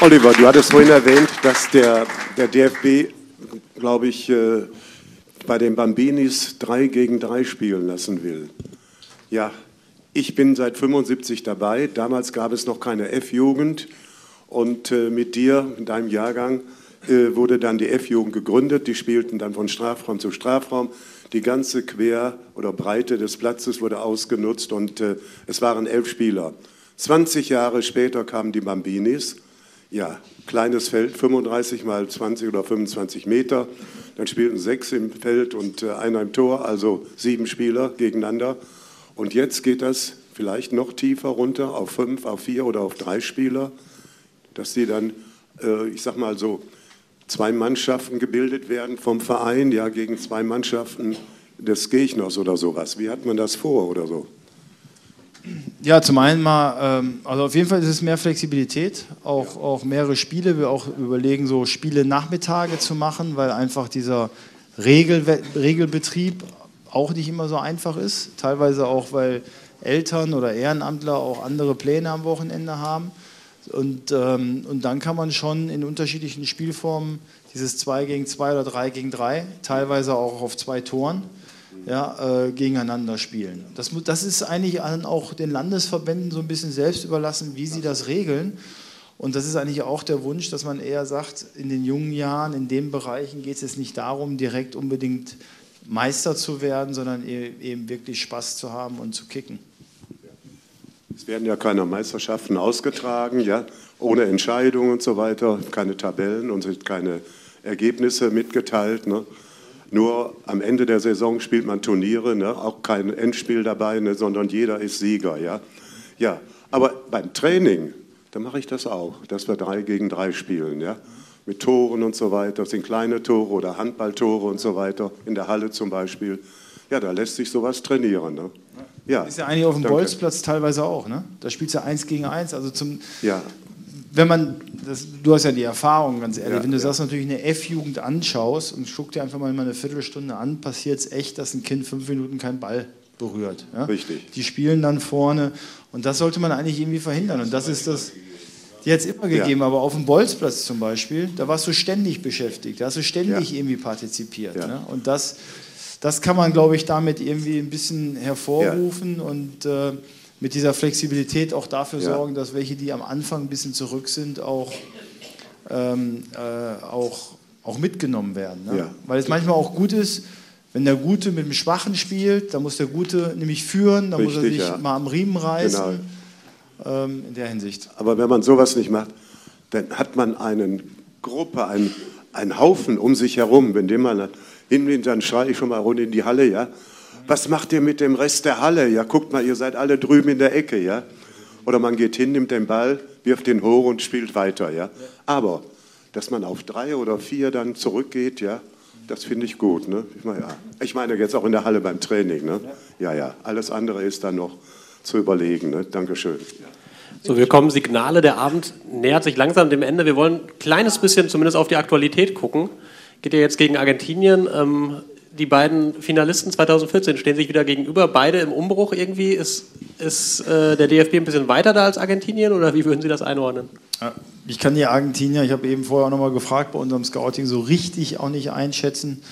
Oliver, du hattest vorhin erwähnt, dass der, der DFB, glaube ich, äh, bei den Bambinis drei gegen drei spielen lassen will. Ja, ich bin seit 75 dabei. Damals gab es noch keine F-Jugend. Und äh, mit dir, in deinem Jahrgang, wurde dann die F-Jugend gegründet. Die spielten dann von Strafraum zu Strafraum. Die ganze Quer- oder Breite des Platzes wurde ausgenutzt und äh, es waren elf Spieler. 20 Jahre später kamen die Bambinis. Ja, kleines Feld, 35 mal 20 oder 25 Meter. Dann spielten sechs im Feld und äh, einer im Tor, also sieben Spieler gegeneinander. Und jetzt geht das vielleicht noch tiefer runter auf fünf, auf vier oder auf drei Spieler, dass sie dann, äh, ich sag mal so, zwei Mannschaften gebildet werden vom Verein, ja, gegen zwei Mannschaften des Gegners oder sowas. Wie hat man das vor oder so?
Ja, zum einen mal, ähm, also auf jeden Fall ist es mehr Flexibilität, auch, auch mehrere Spiele. Wir auch überlegen, so Spiele Nachmittage zu machen, weil einfach dieser Regel, Regelbetrieb auch nicht immer so einfach ist. Teilweise auch, weil Eltern oder Ehrenamtler auch andere Pläne am Wochenende haben. Und, ähm, und dann kann man schon in unterschiedlichen Spielformen dieses 2 gegen 2 oder 3 gegen 3, teilweise auch auf zwei Toren, ja, äh, gegeneinander spielen. Das, das ist eigentlich auch den Landesverbänden so ein bisschen selbst überlassen, wie sie das regeln. Und das ist eigentlich auch der Wunsch, dass man eher sagt, in den jungen Jahren, in den Bereichen geht es jetzt nicht darum, direkt unbedingt Meister zu werden, sondern e-, eben wirklich Spaß zu haben und zu kicken.
Es werden ja keine Meisterschaften ausgetragen, ja, ohne Entscheidung und so weiter, keine Tabellen und sind keine Ergebnisse mitgeteilt. Ne? Nur am Ende der Saison spielt man Turniere, ne? auch kein Endspiel dabei, ne? sondern jeder ist Sieger. Ja? Ja, aber beim Training, dann mache ich das auch, dass wir drei gegen drei spielen, ja. Mit Toren und so weiter, das sind kleine Tore oder Handballtore und so weiter, in der Halle zum Beispiel. Ja, da lässt sich sowas trainieren. Ne? Ja,
Ist ja eigentlich auf dem
danke.
Bolzplatz teilweise auch, ne? Da spielst du eins gegen eins, also zum,
Ja,
wenn man, das, du hast ja die Erfahrung, ganz ehrlich,
Ja,
wenn du
ja.
das natürlich eine F-Jugend anschaust und guck dir einfach mal eine Viertelstunde an, passiert es echt, dass ein Kind fünf Minuten keinen Ball berührt. Ja?
Richtig.
Die spielen dann vorne und das sollte man eigentlich irgendwie verhindern und das ist das, die hat es immer
Ja.
gegeben, aber auf dem Bolzplatz zum Beispiel, da warst du ständig beschäftigt, da hast du ständig irgendwie partizipiert. Ne? Und das, das kann man, glaube ich, damit irgendwie ein bisschen hervorrufen und äh, mit dieser Flexibilität auch dafür
Ja.
sorgen, dass welche, die am Anfang ein bisschen zurück sind, auch, ähm, äh, auch, auch mitgenommen werden. Ne?
Ja.
Weil es manchmal auch gut ist, wenn der Gute mit dem Schwachen spielt, dann muss der Gute nämlich führen, dann muss er
Richtig,
sich
ja.
mal am Riemen reißen.
Genau.
Ähm, in der Hinsicht.
aber wenn man sowas nicht macht, dann hat man eine Gruppe, einen, einen Haufen um sich herum. Wenn dem man hinwindet, dann schreie ich schon mal rund in die Halle, ja. Was macht ihr mit dem Rest der Halle? Ja, guckt mal, ihr seid alle drüben in der Ecke, ja. Oder man geht hin, nimmt den Ball, wirft den hoch und spielt weiter, ja. Aber, dass man auf drei oder vier dann zurückgeht, ja, das finde ich gut, ne. Ich meine, ja. ich meine jetzt auch in der Halle beim Training, ne. Ja, ja, alles andere ist dann noch zu überlegen, ne. Dankeschön.
So, wir kommen Signale, der Abend nähert sich langsam dem Ende. Wir wollen ein kleines bisschen zumindest auf die Aktualität gucken. Geht ja jetzt gegen Argentinien. Ähm, die beiden Finalisten 2014 stehen sich wieder gegenüber, beide im Umbruch irgendwie. Ist, ist äh, der DFB ein bisschen weiter da als Argentinien oder wie würden Sie das einordnen?
Ich kann die Argentinier, ich habe eben vorher auch nochmal gefragt, bei unserem Scouting so richtig auch nicht einschätzen.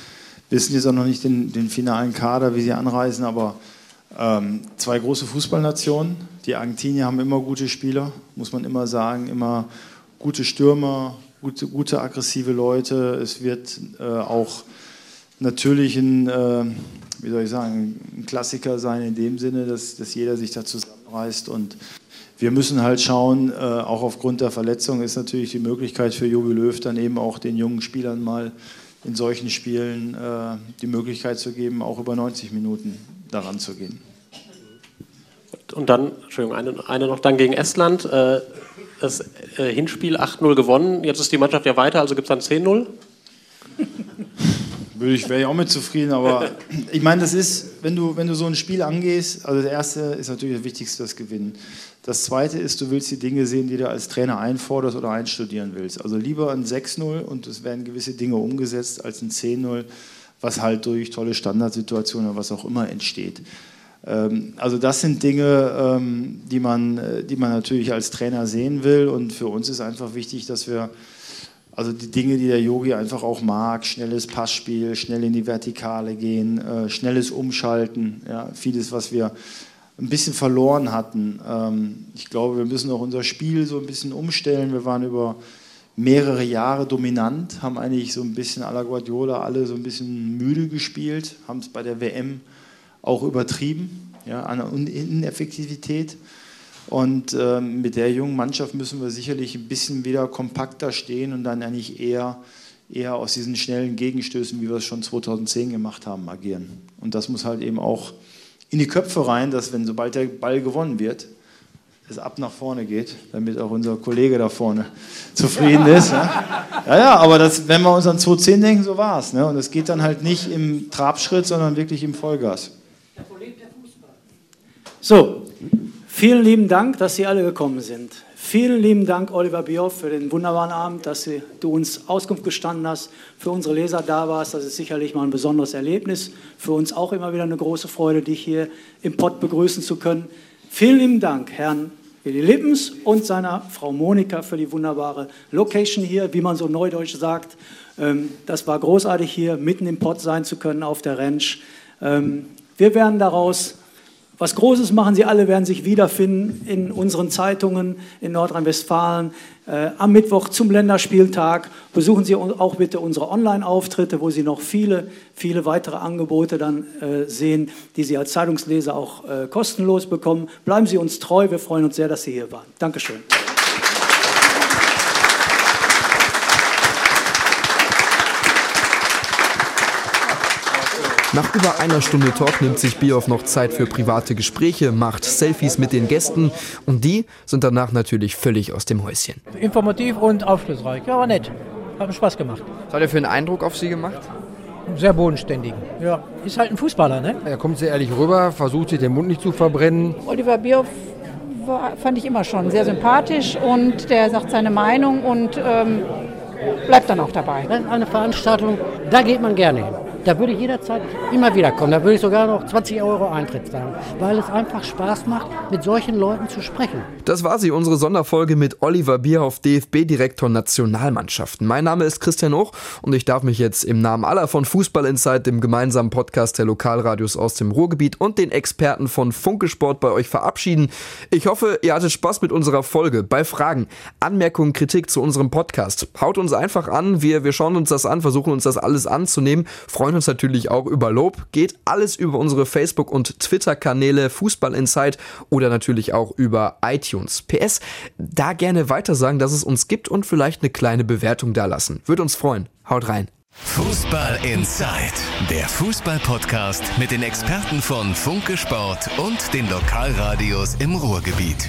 Wissen jetzt auch noch nicht den, den finalen Kader, wie sie anreisen, aber ähm, zwei große Fußballnationen. Die Argentinier haben immer gute Spieler, muss man immer sagen, immer gute Stürmer, gute, gute aggressive Leute. Es wird äh, auch natürlich ein, äh, wie soll ich sagen, ein Klassiker sein in dem Sinne, dass, dass jeder sich da zusammenreißt und wir müssen halt schauen, äh, auch aufgrund der Verletzung ist natürlich die Möglichkeit für Jogi Löw dann eben auch den jungen Spielern mal in solchen Spielen äh, die Möglichkeit zu geben, auch über 90 Minuten daran zu gehen.
Und dann, Entschuldigung, eine, eine noch dann gegen Estland. Äh, das äh, Hinspiel 8-0 gewonnen. Jetzt ist die Mannschaft ja weiter, also gibt es dann 10-0.
Würde ich, wäre ich auch mit zufrieden, aber ich meine, das ist, wenn du, wenn du so ein Spiel angehst, also das erste ist natürlich das Wichtigste, das Gewinnen. Das zweite ist, du willst die Dinge sehen, die du als Trainer einforderst oder einstudieren willst. Also lieber ein 6-0 und es werden gewisse Dinge umgesetzt als ein 10-0, was halt durch tolle Standardsituationen oder was auch immer entsteht. Ähm, Also das sind Dinge, ähm, die man, äh, die man natürlich als Trainer sehen will und für uns ist einfach wichtig, dass wir also die Dinge, die der Yogi einfach auch mag, schnelles Passspiel, schnell in die Vertikale gehen, äh, schnelles Umschalten, ja, vieles, was wir ein bisschen verloren hatten. Ähm, ich glaube, wir müssen auch unser Spiel so ein bisschen umstellen. Wir waren über mehrere Jahre dominant, haben eigentlich so ein bisschen à la Guardiola alle so ein bisschen müde gespielt, haben es bei der WM auch übertrieben, ja, an Ineffektivität. Und ähm, mit der jungen Mannschaft müssen wir sicherlich ein bisschen wieder kompakter stehen und dann eigentlich eher, eher aus diesen schnellen Gegenstößen, wie wir es schon 2010 gemacht haben, agieren. Und das muss halt eben auch in die Köpfe rein, dass wenn sobald der Ball gewonnen wird, es ab nach vorne geht, damit auch unser Kollege da vorne zufrieden ist. Ne? Ja, ja, aber das, wenn wir uns an 2010 denken, so war es. Ne? Und es geht dann halt nicht im Trabschritt, sondern wirklich im Vollgas.
So, vielen lieben Dank, dass Sie alle gekommen sind. Vielen lieben Dank, Oliver Bioff, für den wunderbaren Abend, dass du uns Auskunft gestanden hast, für unsere Leser da warst. Das ist sicherlich mal ein besonderes Erlebnis. Für uns auch immer wieder eine große Freude, dich hier im Pott begrüßen zu können. Vielen lieben Dank, Herrn Willi Lippens und seiner Frau Monika für die wunderbare Location hier, wie man so neudeutsch sagt. Ähm, Das war großartig hier, mitten im Pott sein zu können auf der Ranch. Ähm, Wir werden daraus was Großes machen. Sie alle werden sich wiederfinden in unseren Zeitungen in Nordrhein-Westfalen. Äh, am Mittwoch zum Länderspieltag besuchen Sie auch bitte unsere Online-Auftritte, wo Sie noch viele, viele weitere Angebote dann äh, sehen, die Sie als Zeitungsleser auch äh, kostenlos bekommen. Bleiben Sie uns treu. Wir freuen uns sehr, dass Sie hier waren. Dankeschön.
Nach über einer Stunde Talk nimmt sich Bioff noch Zeit für private Gespräche, macht Selfies mit den Gästen und die sind danach natürlich völlig aus dem Häuschen.
Informativ und aufschlussreich. Ja, war nett. Hat mir Spaß gemacht.
Was hat er für einen Eindruck auf Sie gemacht?
Sehr bodenständig. Ja, ist halt ein Fußballer, ne?
Er kommt sehr ehrlich rüber, versucht sich den Mund nicht zu verbrennen.
Oliver Bierhoff war, fand ich immer schon sehr sympathisch und der sagt seine Meinung und ähm, bleibt dann auch dabei.
Eine Veranstaltung, da geht man gerne hin. Da würde ich jederzeit immer wieder kommen. Da würde ich sogar noch 20 Euro Eintritt zahlen, weil es einfach Spaß macht, mit solchen Leuten zu sprechen.
Das war sie, unsere Sonderfolge mit Oliver Bierhoff, DFB-Direktor Nationalmannschaften. Mein Name ist Christian Hoch und ich darf mich jetzt im Namen aller von Fußball Insight, dem gemeinsamen Podcast der Lokalradios aus dem Ruhrgebiet und den Experten von Funke Sport bei euch verabschieden. Ich hoffe, ihr hattet Spaß mit unserer Folge. Bei Fragen, Anmerkungen, Kritik zu unserem Podcast, haut uns einfach an. Wir, wir schauen uns das an, versuchen uns das alles anzunehmen. Freuen uns natürlich auch über Lob. Geht alles über unsere Facebook- und Twitter-Kanäle Fußball Insight oder natürlich auch über iTunes. PS, da gerne weiter sagen, dass es uns gibt und vielleicht eine kleine Bewertung da lassen. Würde uns freuen. Haut rein.
Fußball Inside, der Fußball-Podcast mit den Experten von Funke Sport und den Lokalradios im Ruhrgebiet.